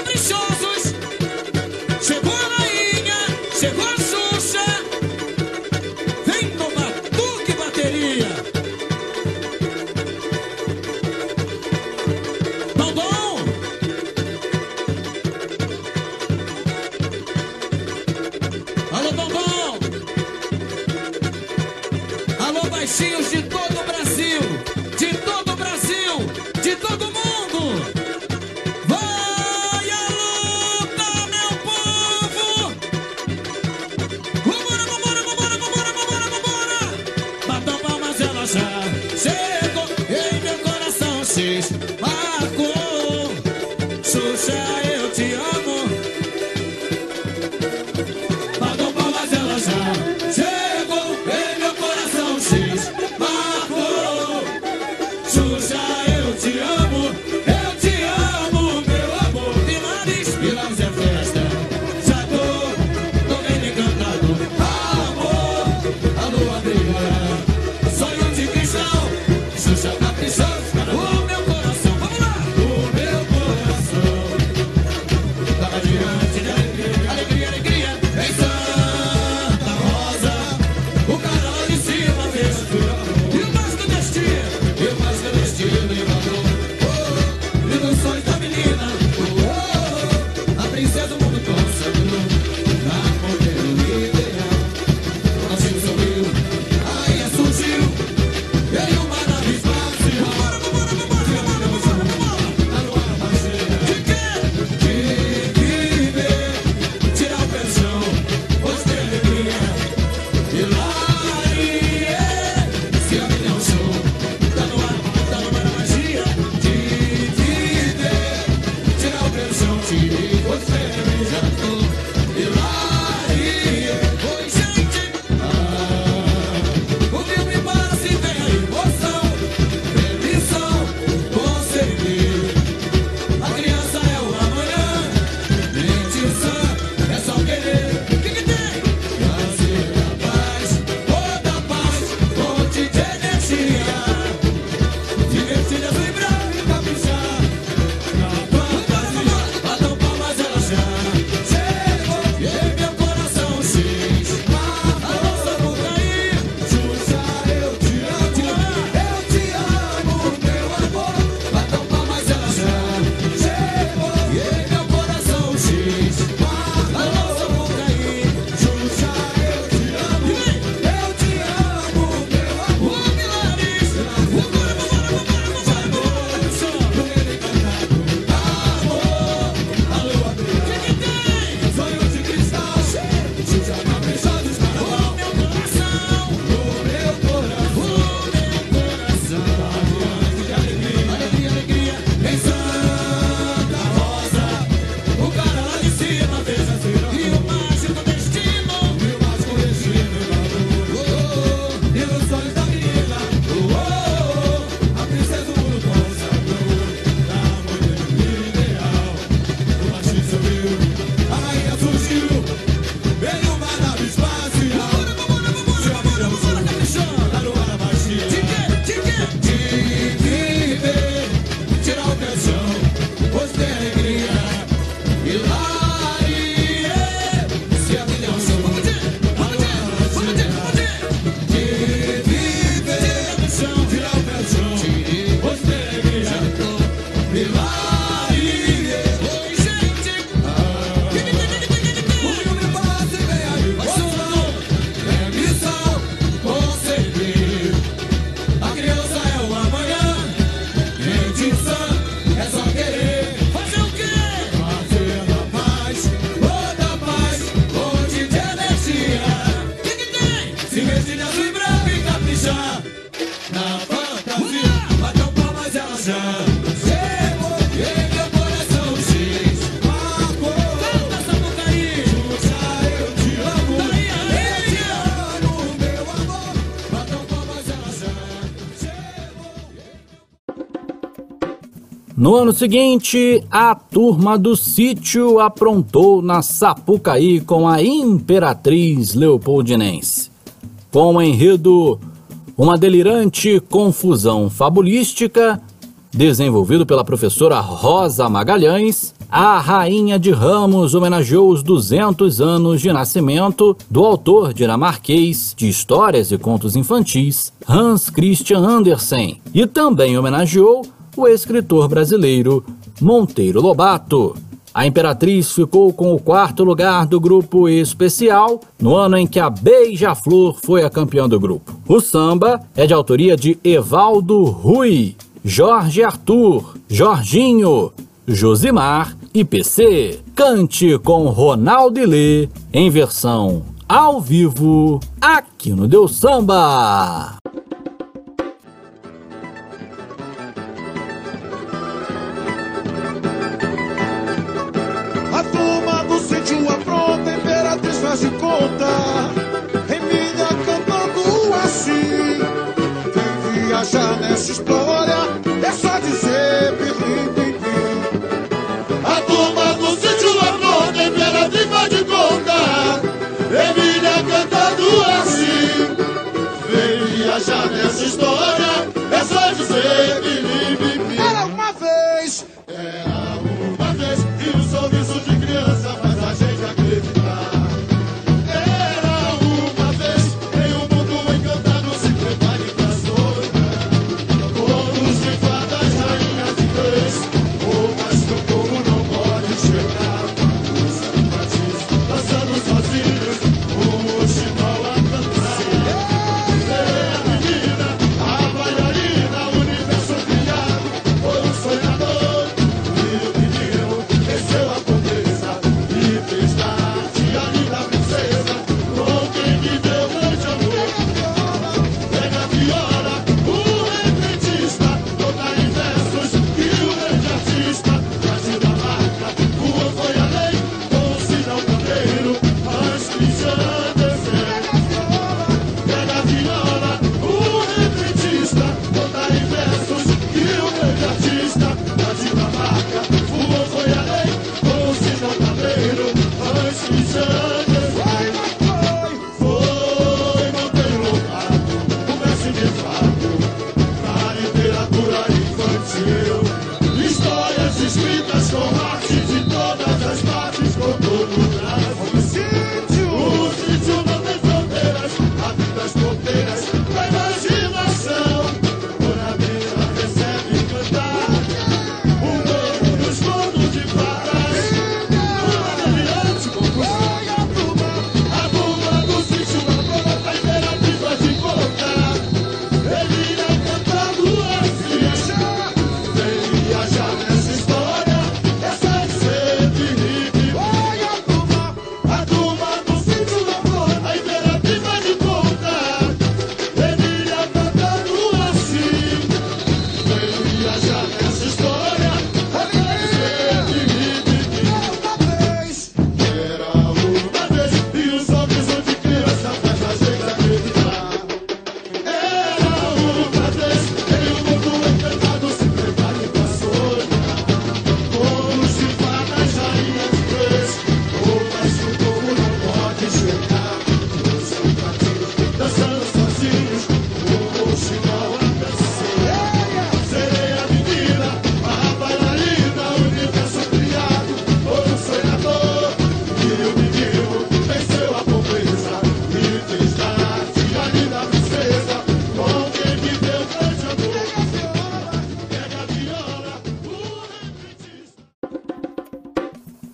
No ano seguinte, a turma do sítio aprontou na Sapucaí com a Imperatriz Leopoldinense. Com o enredo Uma Delirante Confusão Fabulística, desenvolvido pela professora Rosa Magalhães, a Rainha de Ramos homenageou os 200 anos de nascimento do autor dinamarquês de histórias e contos infantis, Hans Christian Andersen, e também homenageou o escritor brasileiro Monteiro Lobato. A Imperatriz ficou com o quarto lugar do grupo especial no ano em que a Beija-Flor foi a campeã do grupo. O samba é de autoria de Evaldo Rui, Jorge Arthur, Jorginho, Josimar e PC. Cante com Ronaldo Lê em versão ao vivo aqui no Deus Samba. Faz de conta. Emília cantando assim. Quem viajar nessa história é só dizer pirlim, pim, pim. A turma do sítio apronta, a imperatriz de conta. Emília cantando assim. Vem viajar nessa história, é só dizer que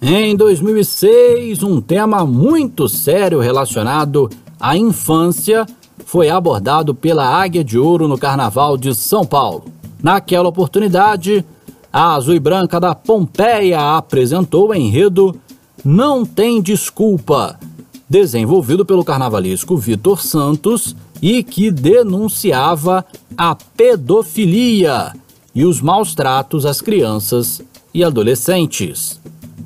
Em 2006, um tema muito sério relacionado à infância foi abordado pela Águia de Ouro no Carnaval de São Paulo. Naquela oportunidade, a Azul e Branca da Pompeia apresentou o enredo Não Tem Desculpa, desenvolvido pelo carnavalesco Vitor Santos e que denunciava a pedofilia e os maus tratos às crianças e adolescentes.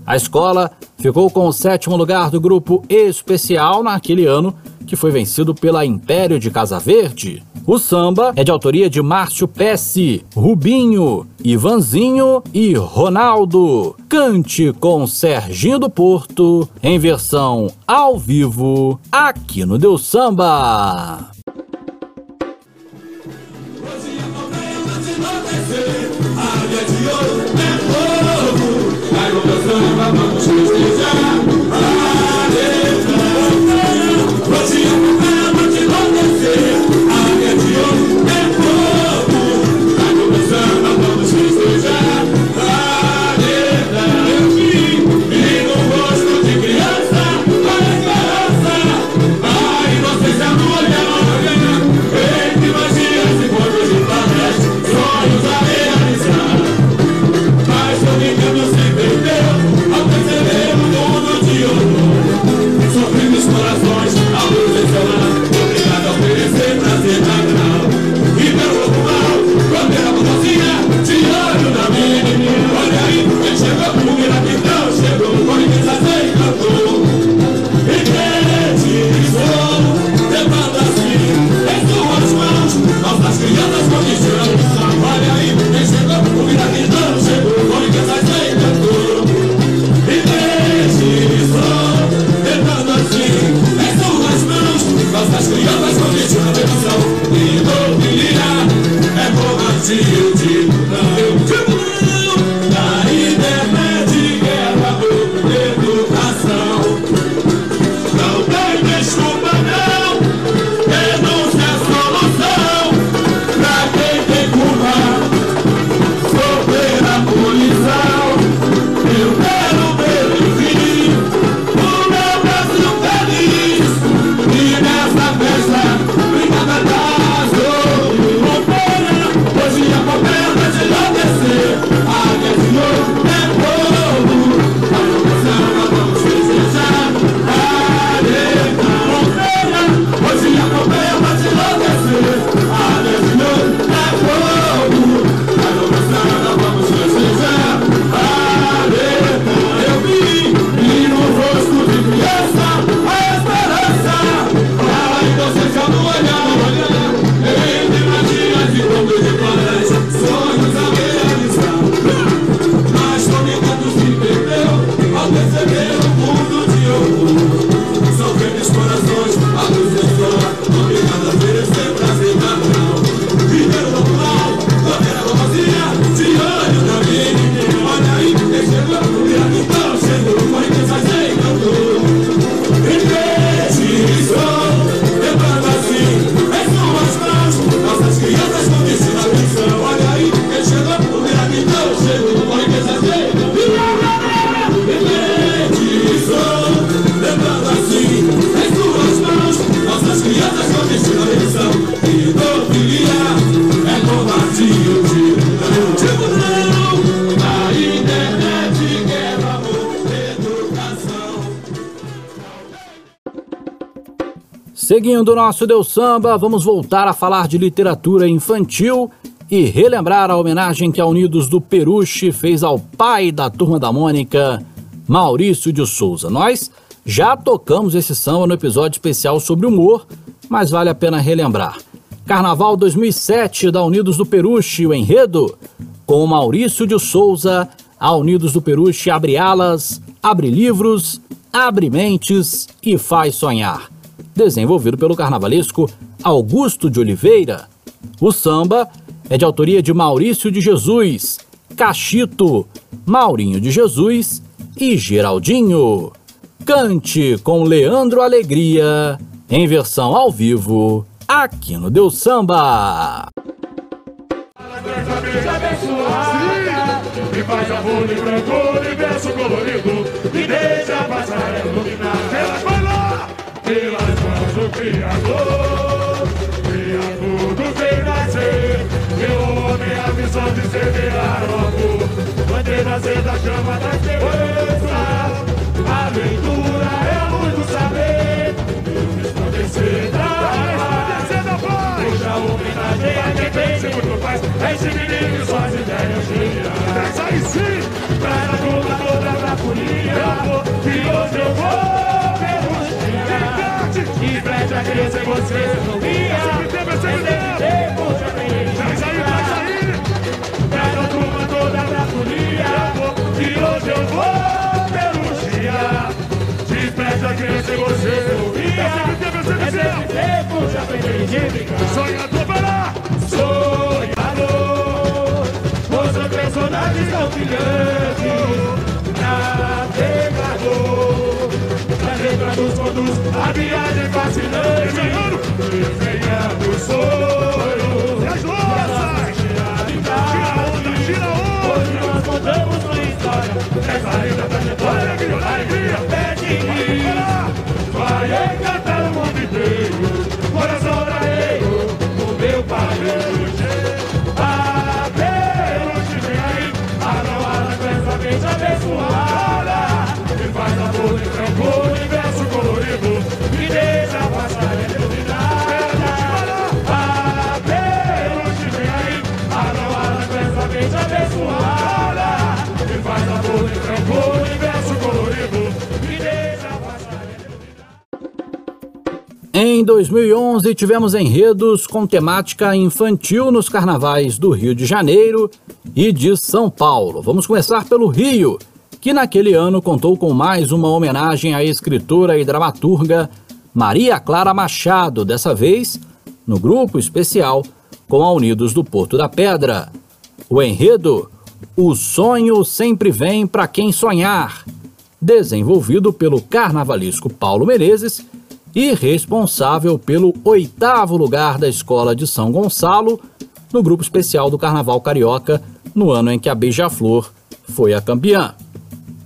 A escola ficou com o sétimo lugar do grupo especial naquele ano, que foi vencido pela Império de Casa Verde. O samba é de autoria de Márcio Pesce, Rubinho, Ivanzinho e Ronaldo. Cante com Serginho do Porto, em versão ao vivo, aqui no Deus Samba. Vamos Seguindo o nosso Deus Samba, vamos voltar a falar de literatura infantil e relembrar a homenagem que a Unidos do Peruche fez ao pai da Turma da Mônica, Maurício de Souza. Nós já tocamos esse samba no episódio especial sobre humor, mas vale a pena relembrar. Carnaval 2007 da Unidos do Peruche, o enredo, com Maurício de Souza, a Unidos do Peruche abre alas, abre livros, abre mentes e faz sonhar. Desenvolvido pelo carnavalesco Augusto de Oliveira. O samba é de autoria de Maurício de Jesus, Cachito, Maurinho de Jesus e Geraldinho. Cante com Leandro Alegria, em versão ao vivo, aqui no Deus Samba. E faz amor de colorido E deixa a passarela iluminar lá, pelas mãos do Criador. Criador vem nascer. E o homem a visão de semear o amor Vai ter nascer da chama da esperança. A leitura é a luz do saber. O resplandecer da Hoje a homenagem a quem pensa e muito faz Esse menino só as ideias giram. Mas aí sim, traz a turma toda pra folia. Que hoje eu vou perguntar. Que frente a criança você não via. Esse tempo já vem. Traz aí, traz aí. Traz a turma toda pra folia. Que hoje eu vou perguntar. Que frente a criança você não via. Esse tempo já vem. Sonhador, vai lá. Sonhador, os seus personagens são brilhantes. Navegador, dos contos a viagem fascinante. Desenhando sonhos. E as louças? Tira onda, tira onda. Hoje nós contamos uma história. Essa linda trajetória que alegria pede. Vai encantar o mundo inteiro. Coração brasileiro, o meu país. Em 2011, tivemos enredos com temática infantil nos carnavais do Rio de Janeiro e de São Paulo. Vamos começar pelo Rio, que naquele ano contou com mais uma homenagem à escritora e dramaturga Maria Clara Machado, dessa vez no grupo especial com a Unidos do Porto da Pedra. O enredo O Sonho Sempre Vem para Quem Sonhar, desenvolvido pelo carnavalesco Paulo Menezes e responsável pelo oitavo lugar da Escola de São Gonçalo no grupo especial do Carnaval Carioca no ano em que a Beija-Flor foi a campeã.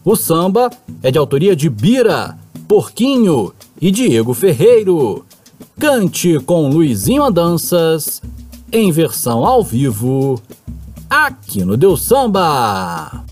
O samba é de autoria de Bira, Porquinho e Diego Ferreiro. Cante com Luizinho Andanças em versão ao vivo aqui no Deus Samba.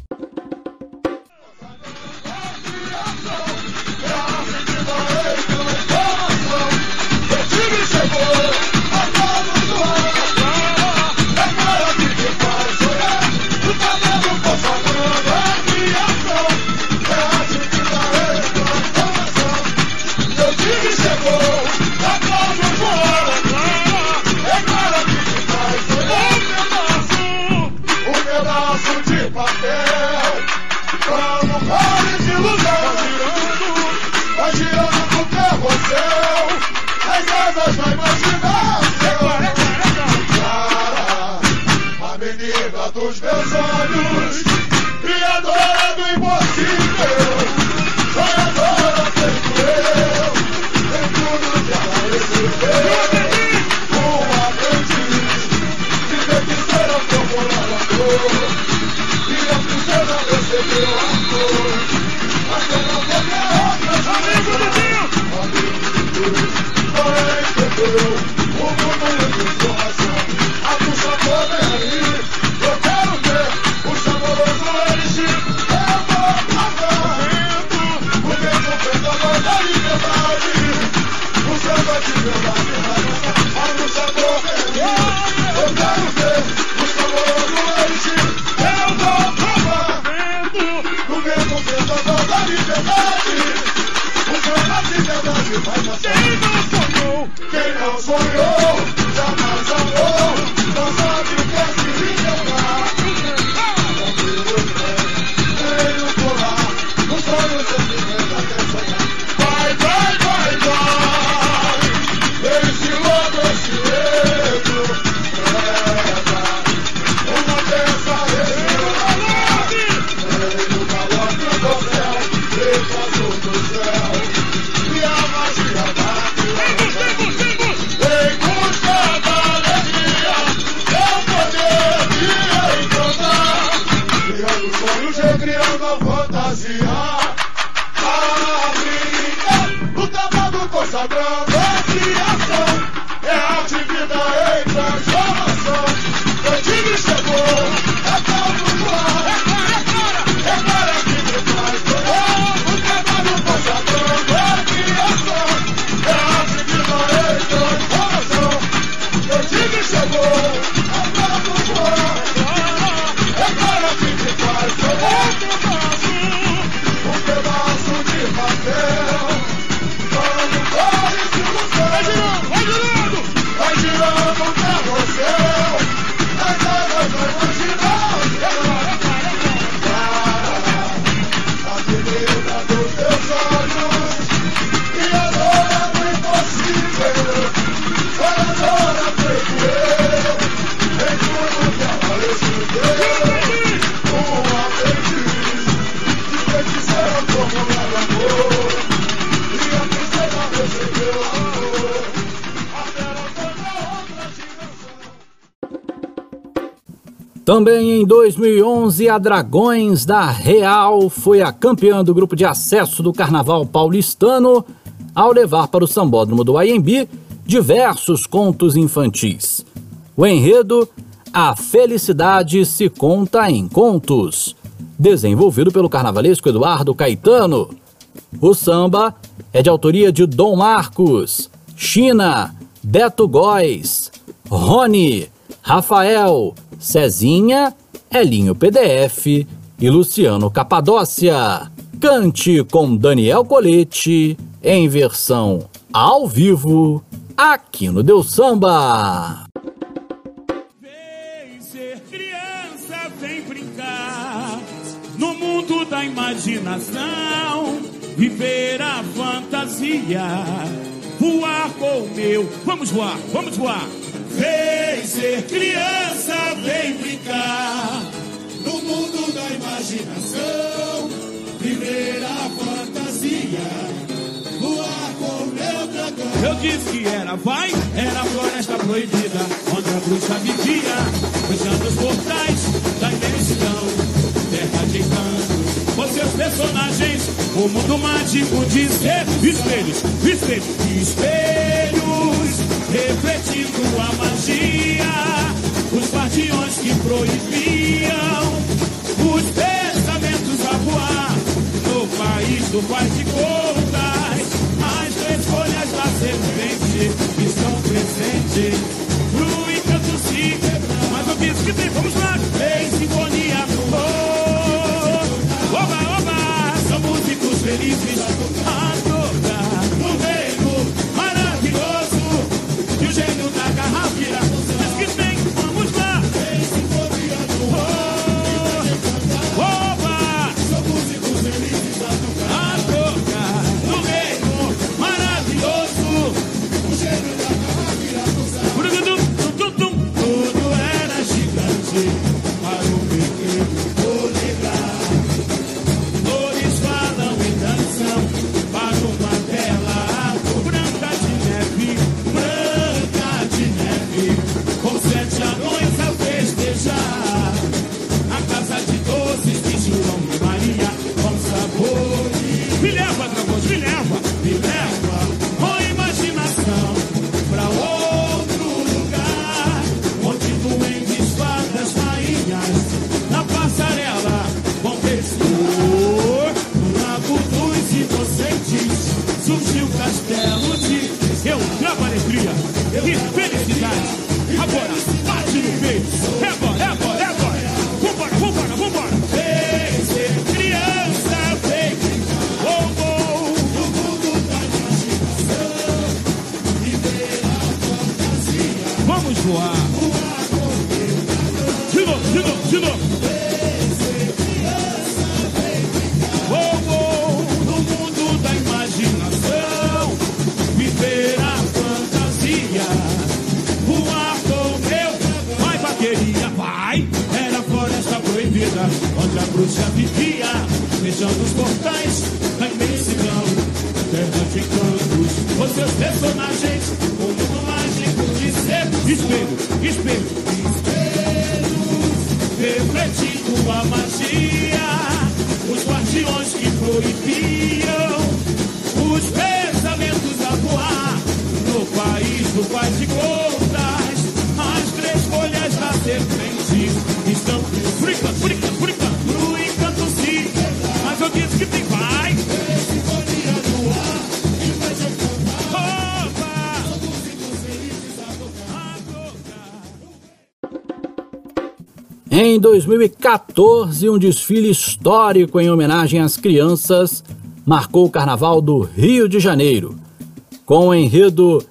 2011, a Dragões da Real foi a campeã do grupo de acesso do Carnaval Paulistano ao levar para o Sambódromo do IMB diversos contos infantis. O enredo A Felicidade se conta em contos, desenvolvido pelo carnavalesco Eduardo Caetano. O samba é de autoria de Dom Marcos, China, Beto Góes, Rony, Rafael, Cezinha, Elinho PDF e Luciano Capadócia. Cante com Daniel Colete em versão ao vivo aqui no Deus Samba. Vem ser criança, vem brincar no mundo da imaginação, viver a fantasia, voar com o meu. Vamos voar, vamos voar. Vem ser criança, vem brincar No mundo da imaginação, viver a fantasia, voar com meu dragão. Eu disse que era, vai, era a floresta proibida, onde a bruxa vivia, fechando os portais da imensidão, terra de encanto. Com seus personagens, o mundo mágico de ser espelhos, espelhos, espelhos, refletindo a magia, os guardiões que proibiam os pensamentos a voar no país do faz de contas. As três folhas da serpente estão presentes pro encanto se quebrar. Mas eu disse que tem, vamos 2014, um desfile histórico em homenagem às crianças marcou o Carnaval do Rio de Janeiro. Com o enredo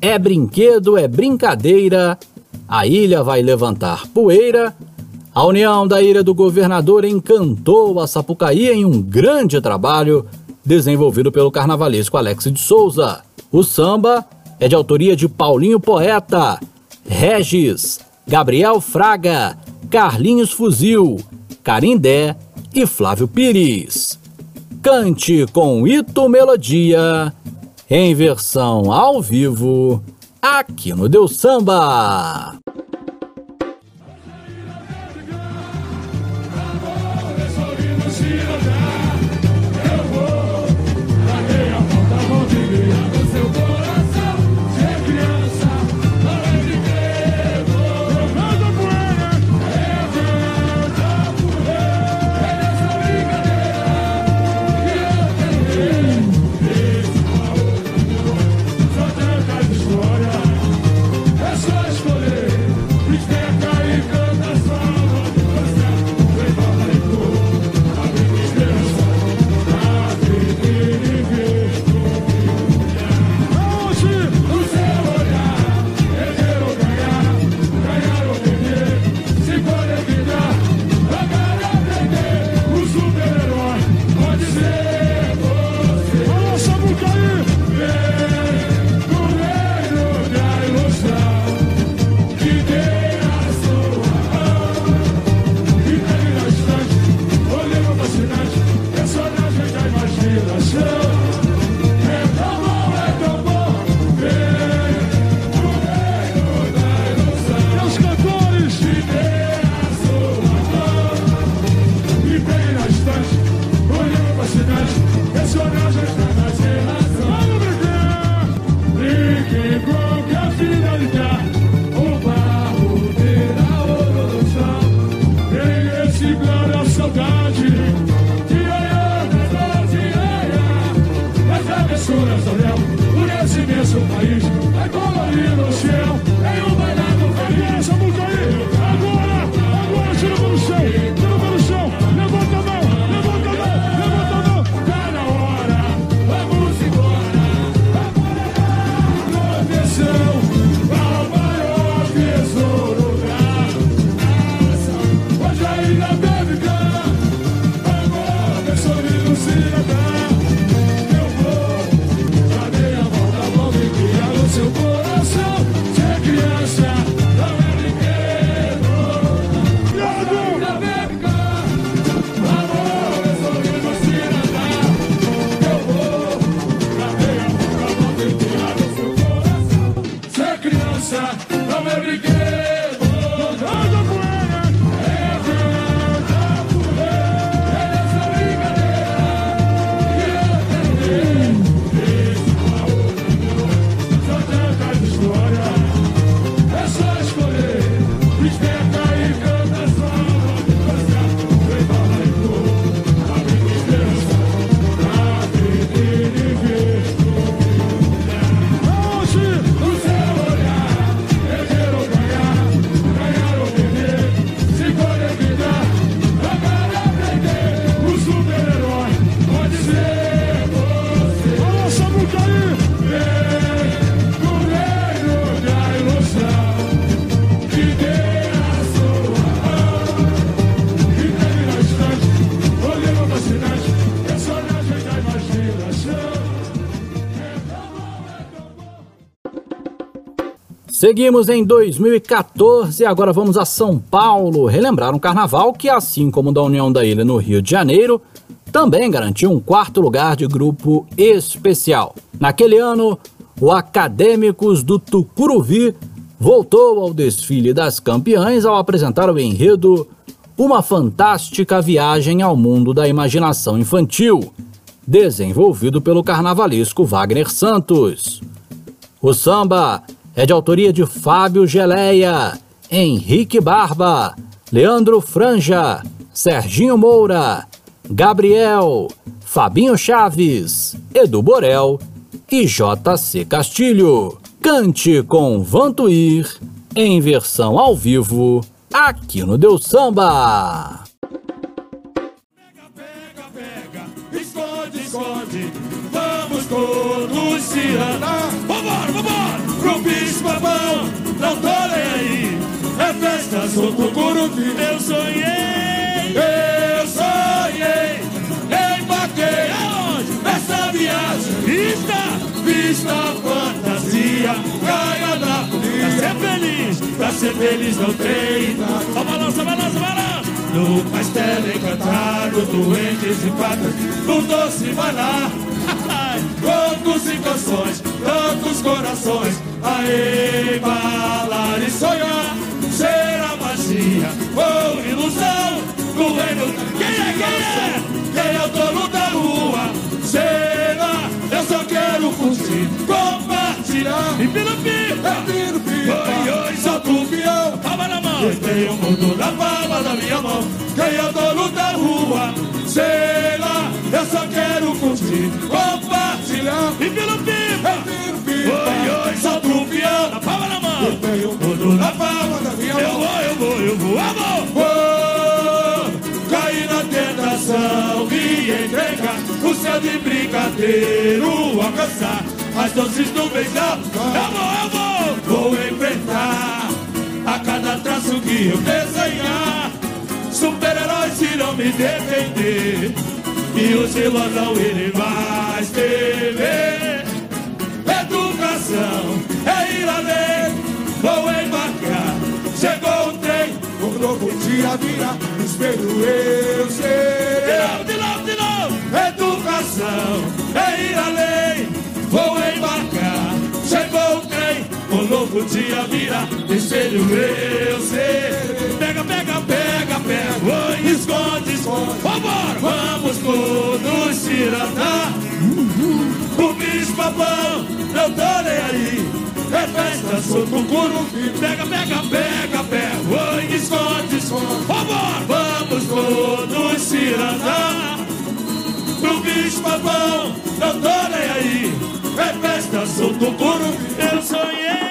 É Brinquedo, é Brincadeira, a ilha vai levantar poeira. A União da Ilha do Governador encantou a Sapucaí em um grande trabalho desenvolvido pelo carnavalesco Alex de Souza. O samba é de autoria de Paulinho Poeta, Regis, Gabriel Fraga, Carlinhos Fuzil, Carindé e Flávio Pires. Cante com Ito Melodia, em versão ao vivo, aqui no Deus Samba. Seguimos em 2014 e agora vamos a São Paulo relembrar um carnaval que, assim como da União da Ilha no Rio de Janeiro, também garantiu um quarto lugar de grupo especial. Naquele ano, o Acadêmicos do Tucuruvi voltou ao desfile das campeãs ao apresentar o enredo Uma Fantástica Viagem ao Mundo da Imaginação Infantil, desenvolvido pelo carnavalesco Wagner Santos. O samba é de autoria de Fábio Geleia, Henrique Barba, Leandro Franja, Serginho Moura, Gabriel, Fabinho Chaves, Edu Borel e JC Castilho. Cante com Vantuir em versão ao vivo aqui no Deus Samba. esconde, esconde, vamos todos se andar. Vambora, vambora, bicho babão, não tô nem aí. É festa solto curupi. Eu sonhei, eu sonhei, embarquei aonde? Nessa viagem, vista, vista fantasia, caia da folia. Pra ser feliz, pra ser feliz não tem. Só balança, balança, balança. No castelo encantado, doentes e patas, no doce maná. Contos e canções, tantos corações, a embalar e sonhar. Ser a magia ou ilusão, o reino. Quem é, quem é? Quem é o dono da rua? Sei lá, eu só quero curtir, compartilhar. E pelo pipa, Piro, pipa. oi, oi, solta o peão. Palma na mão. Eu tenho o mundo na palma da minha mão. Quem é o dono da rua? Sei lá, eu só quero curtir, compartilhar. E pelo pipa, pipa. oi, oi, solta o peão. Na palma na mão. Eu tenho o mundo na palma da minha mão. Eu vou, eu vou, eu vou, amor. Vou cair na tentação e entregar o céu de brigadeiro alcançar as doces nuvens da Eu vou, eu vou, vou enfrentar a cada traço que eu desenhar. Super-heróis irão me defender e o silosão ele vai temer. Educação é ir além, vou embarcar. Chegou o trem, Um novo dia virá, espelho eu de serei. novo, de novo, de novo. Educação é ir além, vou embarcar. Chegou o trem, um novo dia virá. Espelho eu serei. Pega, pega, pega, pega. Oi, esconde, esconde. Vambora, vamos todos tirar. O bicho papão, não tô nem aí. É festa, o couro. Pega, pega, pega, pega. Oi, esconde, esconde. Vambora, vamos todos se andar. Pro bicho papão, não tô nem aí. É festa, solto o couro. Eu sonhei,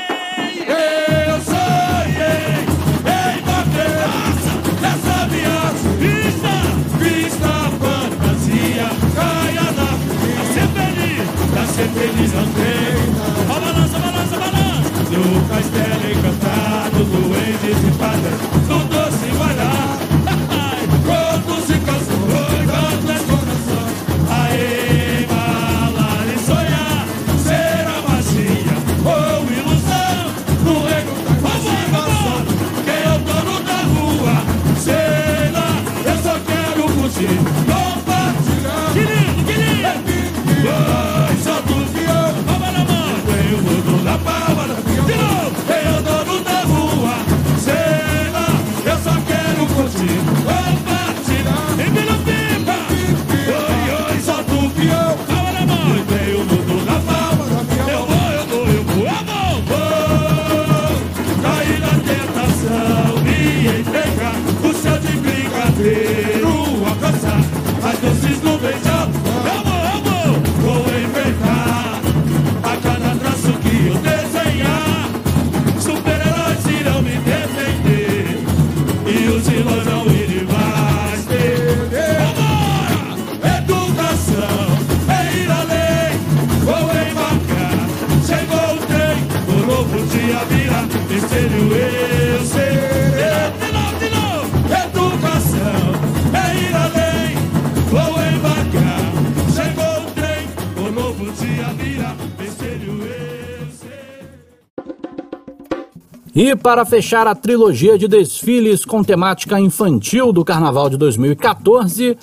E para fechar a trilogia de desfiles com temática infantil do Carnaval de 2014,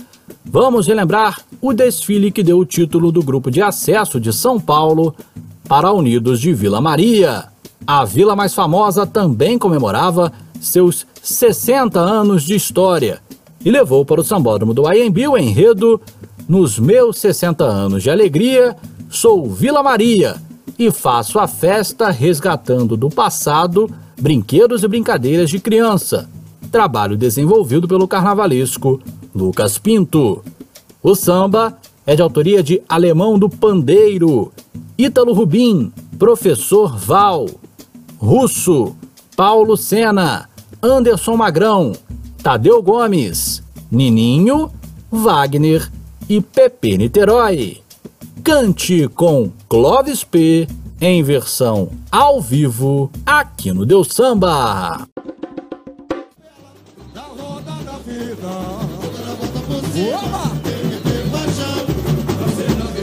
vamos relembrar o desfile que deu o título do grupo de acesso de São Paulo para Unidos de Vila Maria. A vila mais famosa também comemorava seus 60 anos de história e levou para o sambódromo do IMB o enredo Nos meus 60 anos de alegria, sou Vila Maria e faço a festa resgatando do passado brinquedos e brincadeiras de criança. Trabalho desenvolvido pelo carnavalesco Lucas Pinto. O samba é de autoria de Alemão do Pandeiro, Ítalo Rubim, Professor Val, Russo, Paulo Sena, Anderson Magrão, Tadeu Gomes, Nininho, Wagner e Pepe Niterói. Cante com Clóvis P em versão ao vivo aqui no Deus Samba. Da roda da vida.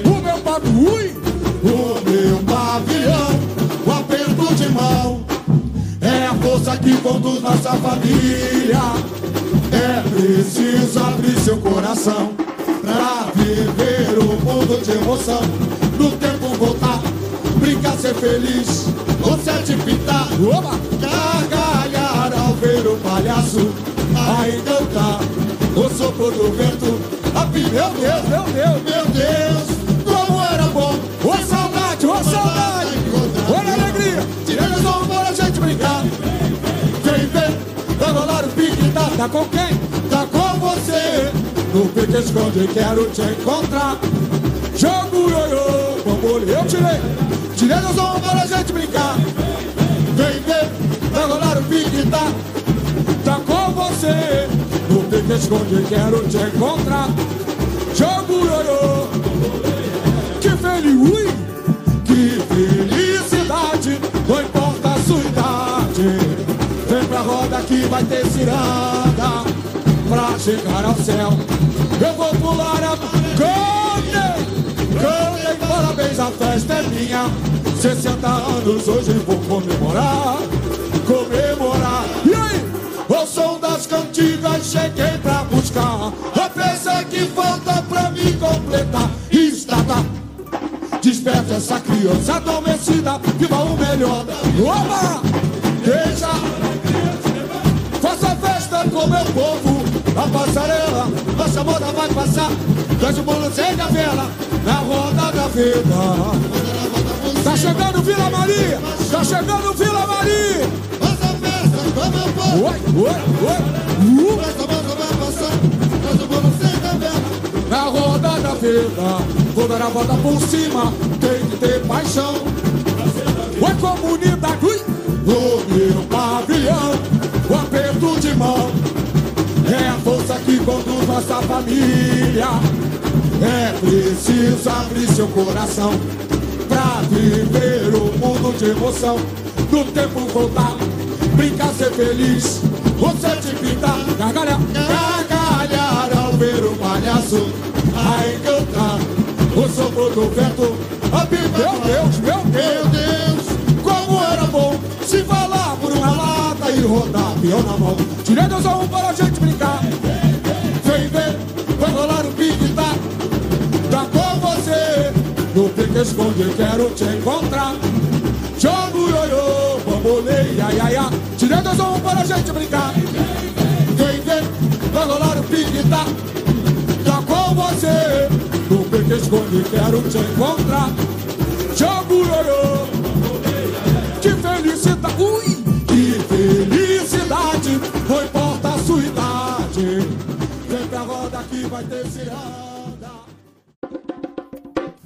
O meu bagulho, o meu pavilhão, o aperto de mão. É a força que conduz nossa família. É preciso abrir seu coração pra viver o mundo de emoção. No tempo voltar, brincar, ser feliz, ou se pintar. Opa! Gargalhar ao ver o palhaço a encantar. sopro do vento. A meu Deus, meu Deus, meu Deus, como era bom. Ô saudade, ô saudade, olha a alegria. Tirando os ombros pra gente brincar. Vem, vem, vai rolar o pique, tá, tá com quem? Tá com você. No pique esconde, quero te encontrar. Jogo ioiô, bambolê, eu tirei. Tirei os ombros pra gente brincar. Vem, vem, vai rolar o pique, tá? Tá com você. No pique esconde, quero te encontrar. Jogo. Que feliz, que felicidade. Não importa a sua idade. Vem pra roda que vai ter ciranda. Pra chegar ao céu, eu vou pular a. Parabéns, a festa é minha. 60 anos hoje vou comemorar. Comemorar. E aí? O som das cantigas cheguei pra buscar. A peça que falta pra me completar. Está, tá. Desperta essa criança adormecida, viva o melhor. Oba! Deixa! Faça festa com meu povo, a passarela, nossa moda vai passar. O bolo sem vela, na roda da vida. Tá chegando Vila Maria, tá chegando Vila Maria. Oi, oi, oi. Uh. Na roda da vida, vou dar a volta por cima, tem que ter paixão. Oi, comunidade, ui, o meu pavilhão, o aperto de mão, é a força que conduz nossa família. É preciso abrir seu coração pra viver o mundo de emoção. Do tempo voltar, brincar, ser feliz, você te pintar, gargalhar, gargalhar ao ver o palhaço a encantar. O sopro do vento, a Meu Deus, meu Meu Deus, Deus, como era bom se falar por uma lata e rodar pião na mão. Tirei dois a um para a gente brincar. Esconde, quero te encontrar. Jogo ioiô, bambolê, ai, ai, ai. Tirei dois a um para a gente brincar. Vem ver, vai rolar o pique, tá? Com você. No pique esconde, quero te encontrar. Jogo ioiô. Que felicidade, ui,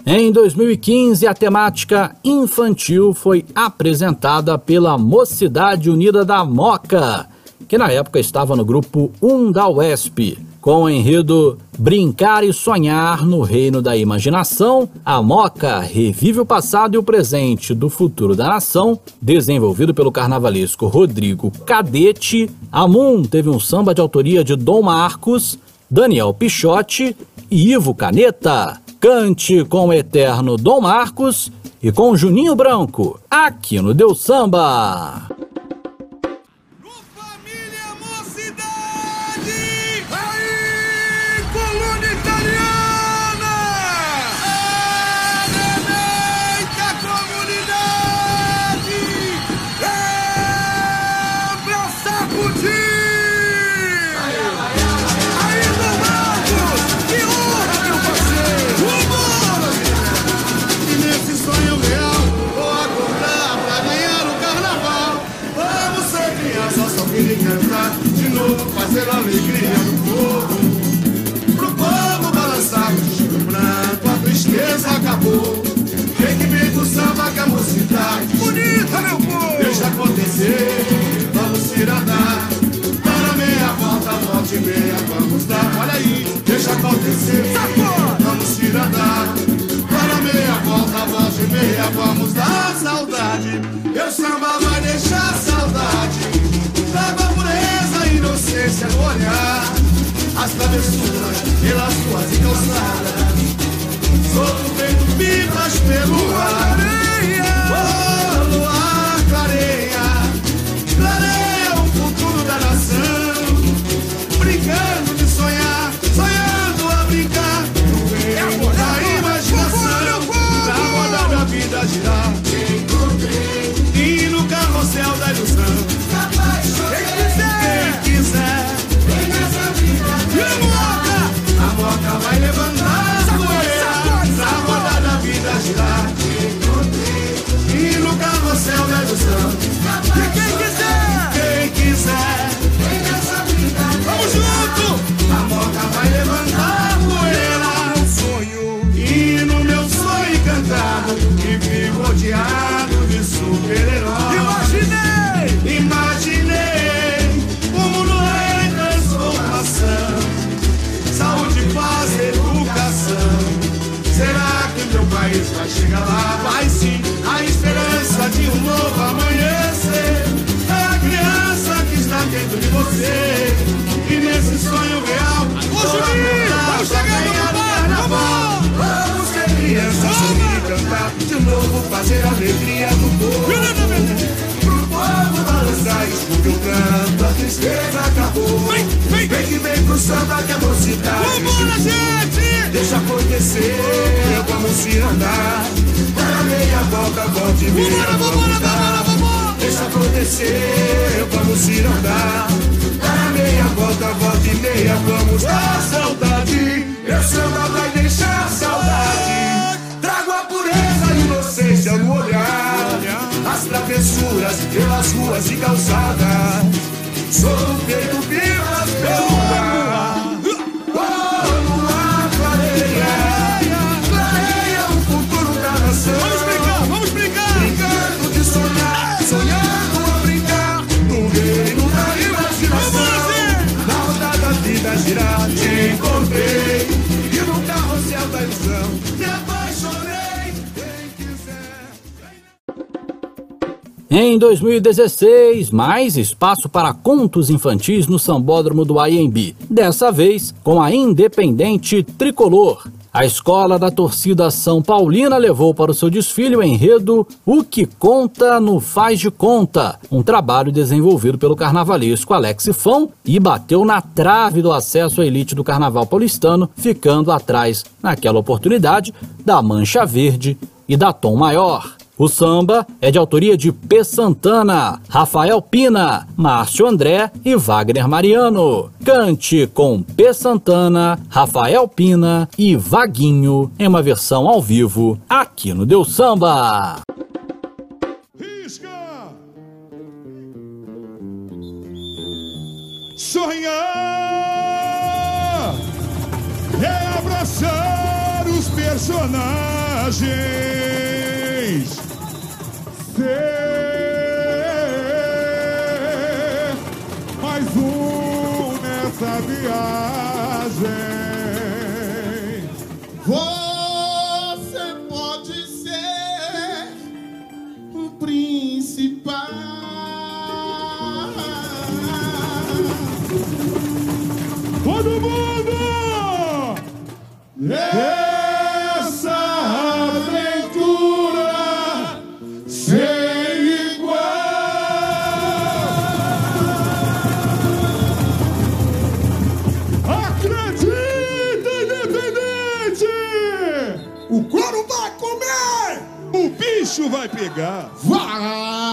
Em 2015, a temática infantil foi apresentada pela Mocidade Unida da Moca, que na época estava no grupo 1 da UESP. Com o enredo Brincar e Sonhar no Reino da Imaginação, a Moca revive o passado e o presente do futuro da nação, desenvolvido pelo carnavalesco Rodrigo Cadete. A Moon teve um samba de autoria de Dom Marcos, Daniel Pichotti e Ivo Caneta. Cante com o eterno Dom Marcos e com Juninho Branco, aqui no Deu Samba. Fazer a alegria do povo. Pro povo balançar, escuta o canto, a tristeza acabou. Vem, que vem pro samba que a mocidade chegou. Deixa acontecer, vamos se andar. Dá meia volta, volte e meia, vamos dar. Deixa acontecer, vamos se andar. Dá meia volta, volte e meia, vamos dar. Saudade, meu samba vai deixar saudade. As travessuras pelas ruas e calçadas. Sou o peito Em 2016, mais espaço para contos infantis no Sambódromo do IMB. Dessa vez, com a Independente Tricolor. A escola da torcida São Paulina levou para o seu desfile o enredo O que Conta no Faz de Conta, um trabalho desenvolvido pelo carnavalesco Alex Fão e bateu na trave do acesso à elite do carnaval paulistano, ficando atrás, naquela oportunidade, da Mancha Verde e da Tom Maior. O samba é de autoria de P. Santana, Rafael Pina, Márcio André e Wagner Mariano. Cante com P. Santana, Rafael Pina e Vaguinho em uma versão ao vivo aqui no Deu Samba. Risca! Sonhar é abraçar os personagens. Ser mais um nessa viagem. Você pode ser um principal. Todo mundo! Essa bicho vai pegar! Vai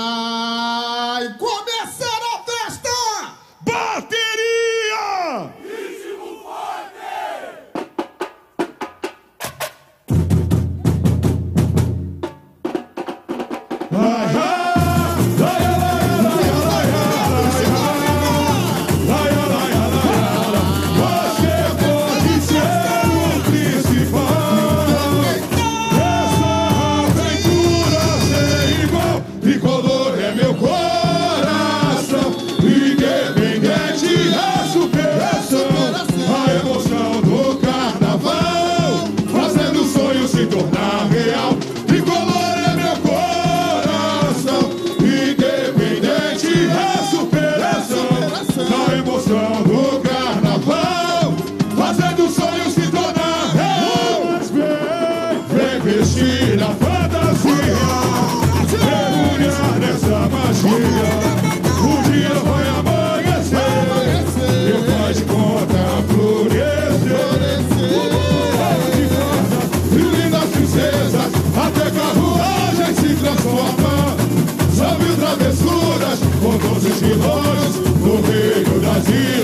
reino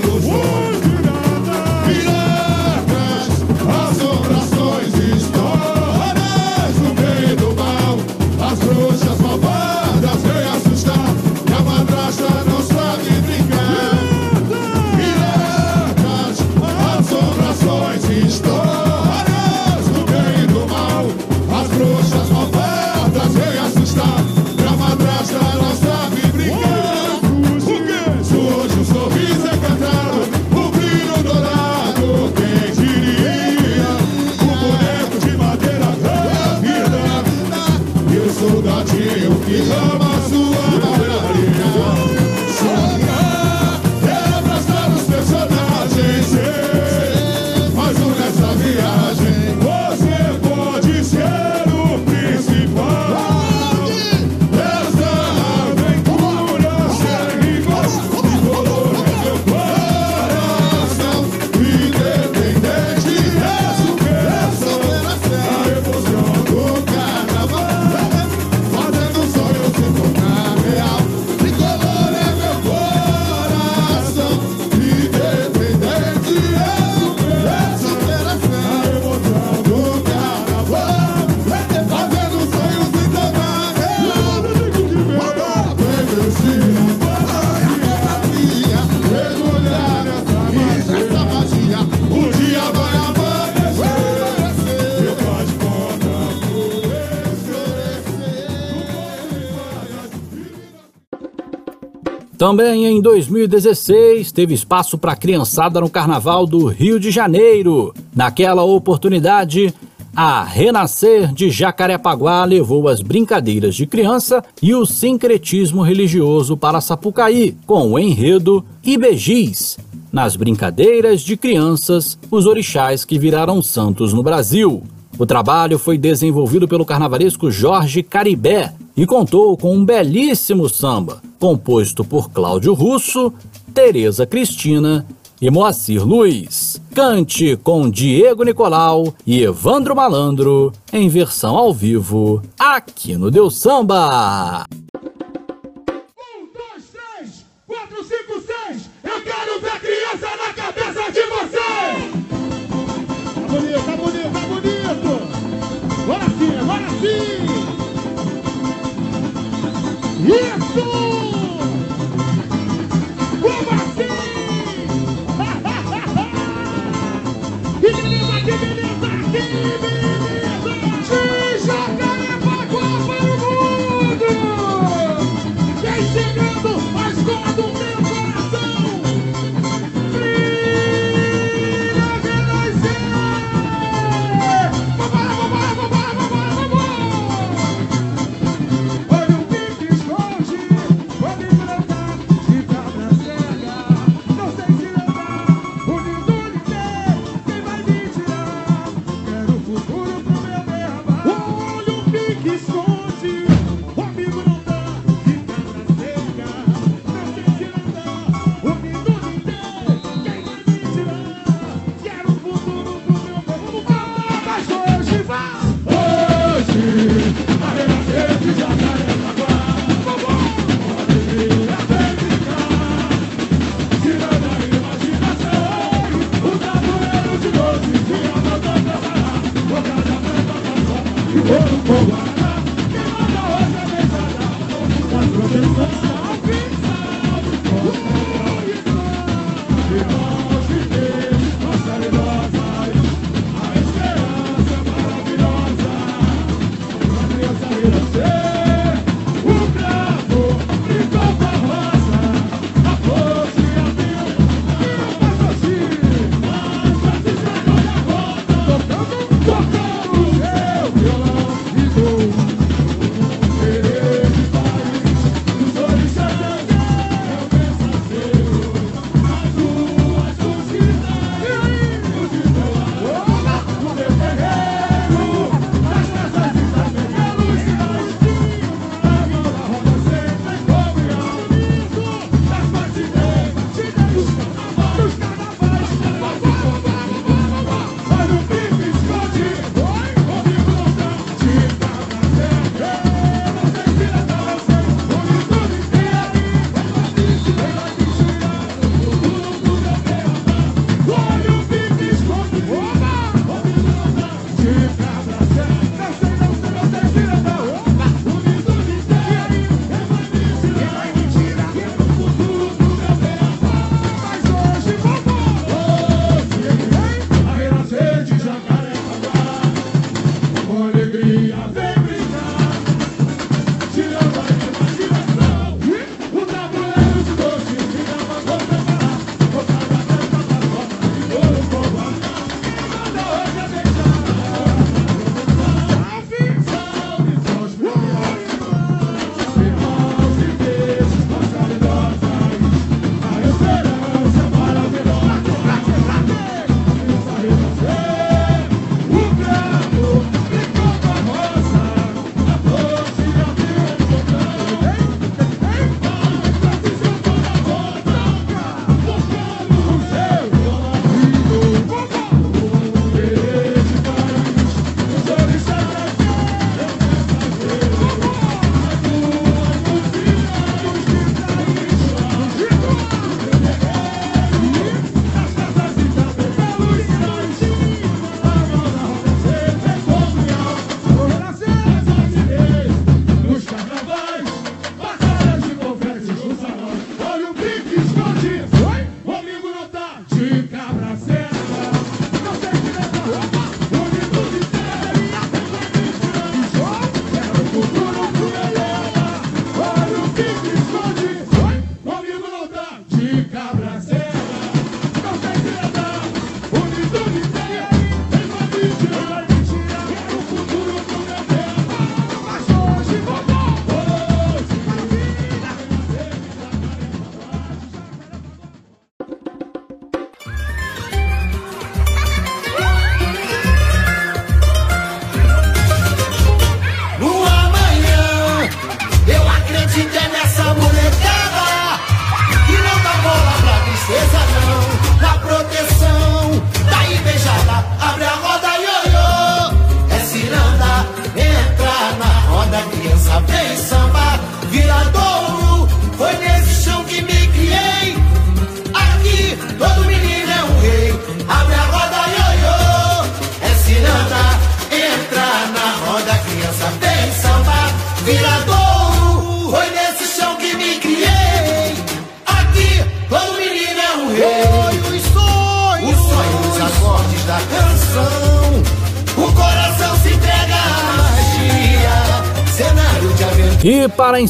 Também em 2016 teve espaço para criançada no Carnaval do Rio de Janeiro. Naquela oportunidade, a Renascer de Jacarepaguá levou as brincadeiras de criança e o sincretismo religioso para Sapucaí, com o enredo Ibejis. Nas brincadeiras de crianças, os orixás que viraram santos no Brasil. O trabalho foi desenvolvido pelo carnavalesco Jorge Caribé e contou com um belíssimo samba, composto por Cláudio Russo, Tereza Cristina e Moacir Luiz. Cante com Diego Nicolau e Evandro Malandro em versão ao vivo, aqui no Deus Samba. Um, dois, três, quatro, cinco, seis. Eu quero ver criança na cabeça de vocês. Tá bonito, tá bonito. Agora sim, agora sim.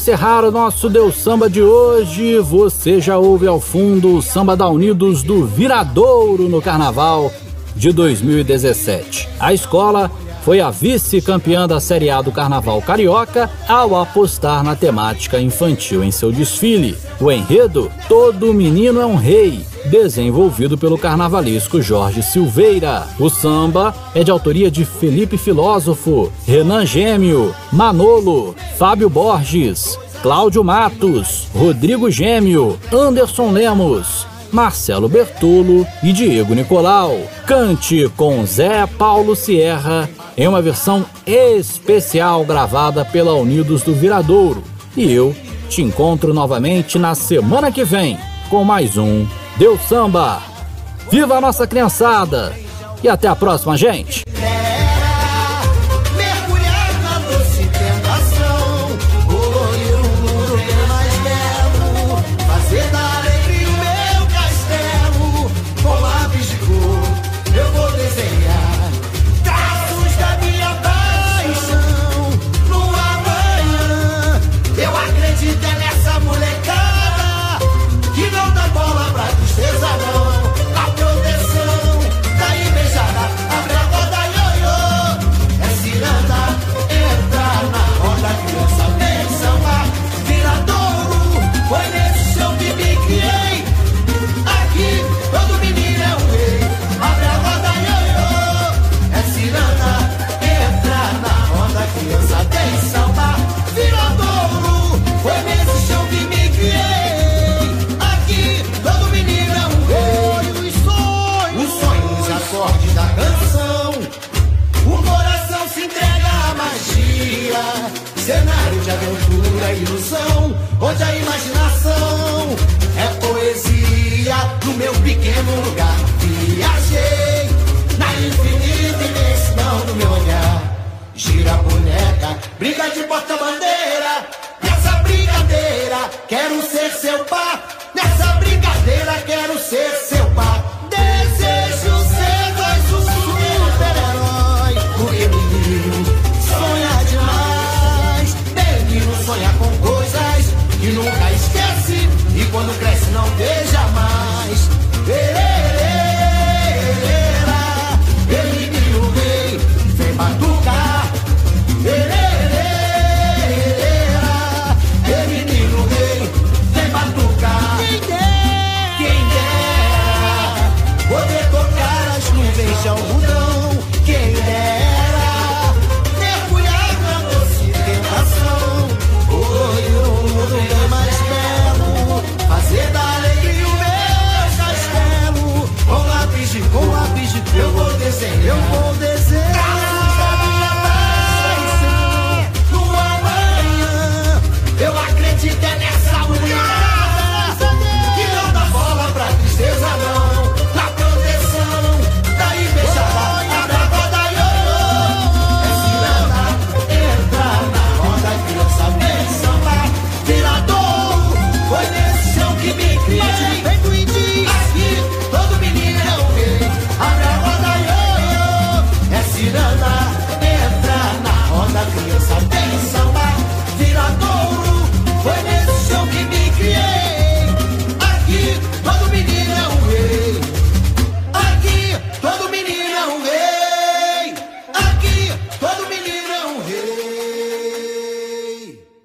Encerrar o nosso Deus Samba de hoje, você já ouve ao fundo o Samba da Unidos do Viradouro no Carnaval de 2017. A escola foi a vice-campeã da Série A do Carnaval Carioca ao apostar na temática infantil em seu desfile. O enredo Todo Menino é um Rei, desenvolvido pelo carnavalesco Jorge Silveira. O samba é de autoria de Felipe Filósofo, Renan Gêmeo, Manolo, Fábio Borges, Cláudio Matos, Rodrigo Gêmeo, Anderson Lemos, Marcelo Bertolo e Diego Nicolau. Cante com Zé Paulo Sierra em uma versão especial gravada pela Unidos do Viradouro. E eu te encontro novamente na semana que vem com mais um Deus Samba. Viva a nossa criançada! E até a próxima, gente! chega de porta-bandeira. Nessa brincadeira, quero ser seu par. Nessa brincadeira, quero ser seu par.